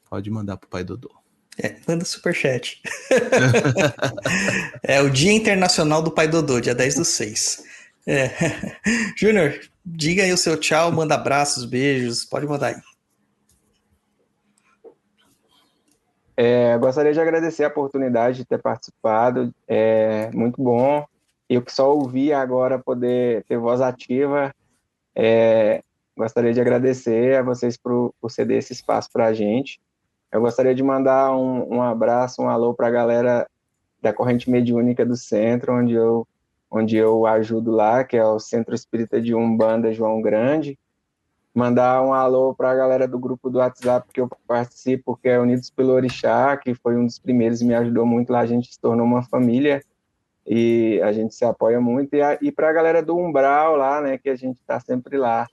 pode mandar pro pai Dodô.
É, manda superchat. é o Dia Internacional do Pai Dodô, dia 10 do 6. É. Júnior,
diga aí o seu tchau, manda abraços, beijos, pode mandar aí.
É, gostaria de agradecer a oportunidade de ter participado, é muito bom. Eu que só ouvi agora poder ter voz ativa, é, gostaria de agradecer a vocês por, por ceder esse espaço para a gente. Eu gostaria de mandar um, um abraço, um alô para a galera da corrente mediúnica do centro, onde eu, onde eu ajudo lá, que é o Centro Espírita de Umbanda João Grande. Mandar um alô para a galera do grupo do WhatsApp que eu participo, que é Unidos pelo Orixá, que foi um dos primeiros e me ajudou muito lá. A gente se tornou uma família e a gente se apoia muito. E, e para a galera do Umbral lá, né, que a gente está sempre lá.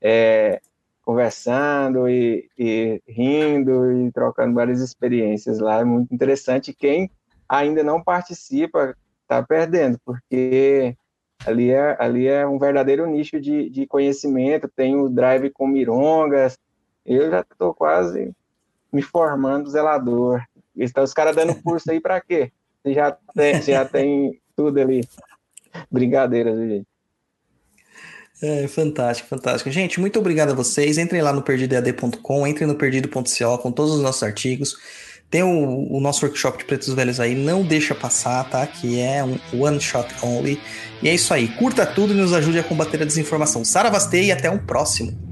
É, conversando e, e, rindo e trocando várias experiências lá. É muito interessante. Quem ainda não participa está perdendo, porque ali é, ali é um verdadeiro nicho de, de conhecimento. Tem o drive com mirongas. Eu já estou quase me formando zelador. Estão os caras dando curso aí para quê? Você já tem, já tem tudo ali. Brincadeiras, gente.
É, fantástico, fantástico. Gente, muito obrigado a vocês. Entrem lá no perdidoead.com, entrem no perdido.co com todos os nossos artigos. Tem o, o, nosso workshop de pretos velhos aí, não deixa passar, tá? Que é um one shot only. E é isso aí. Curta tudo e nos ajude a combater a desinformação. Saravastei e até um próximo.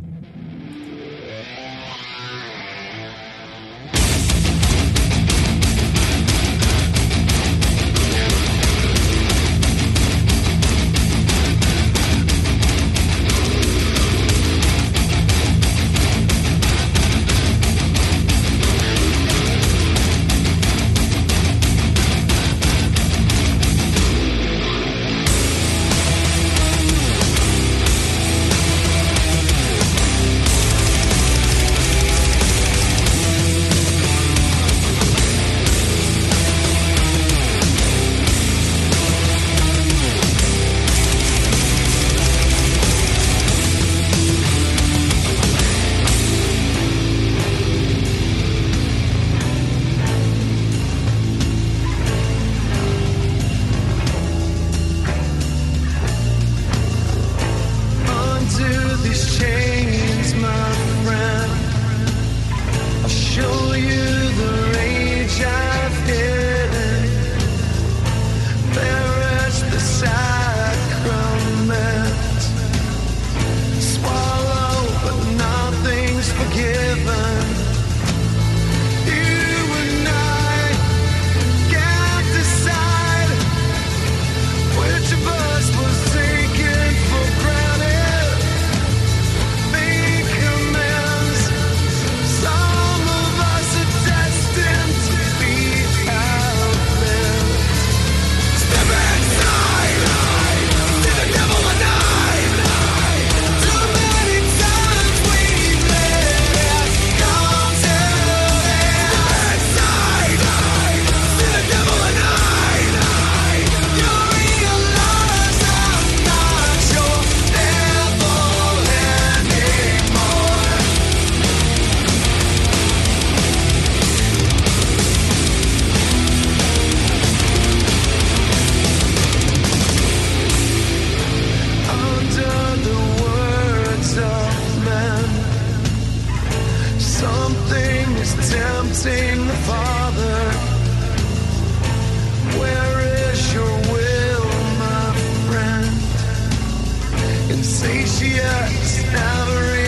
satiates never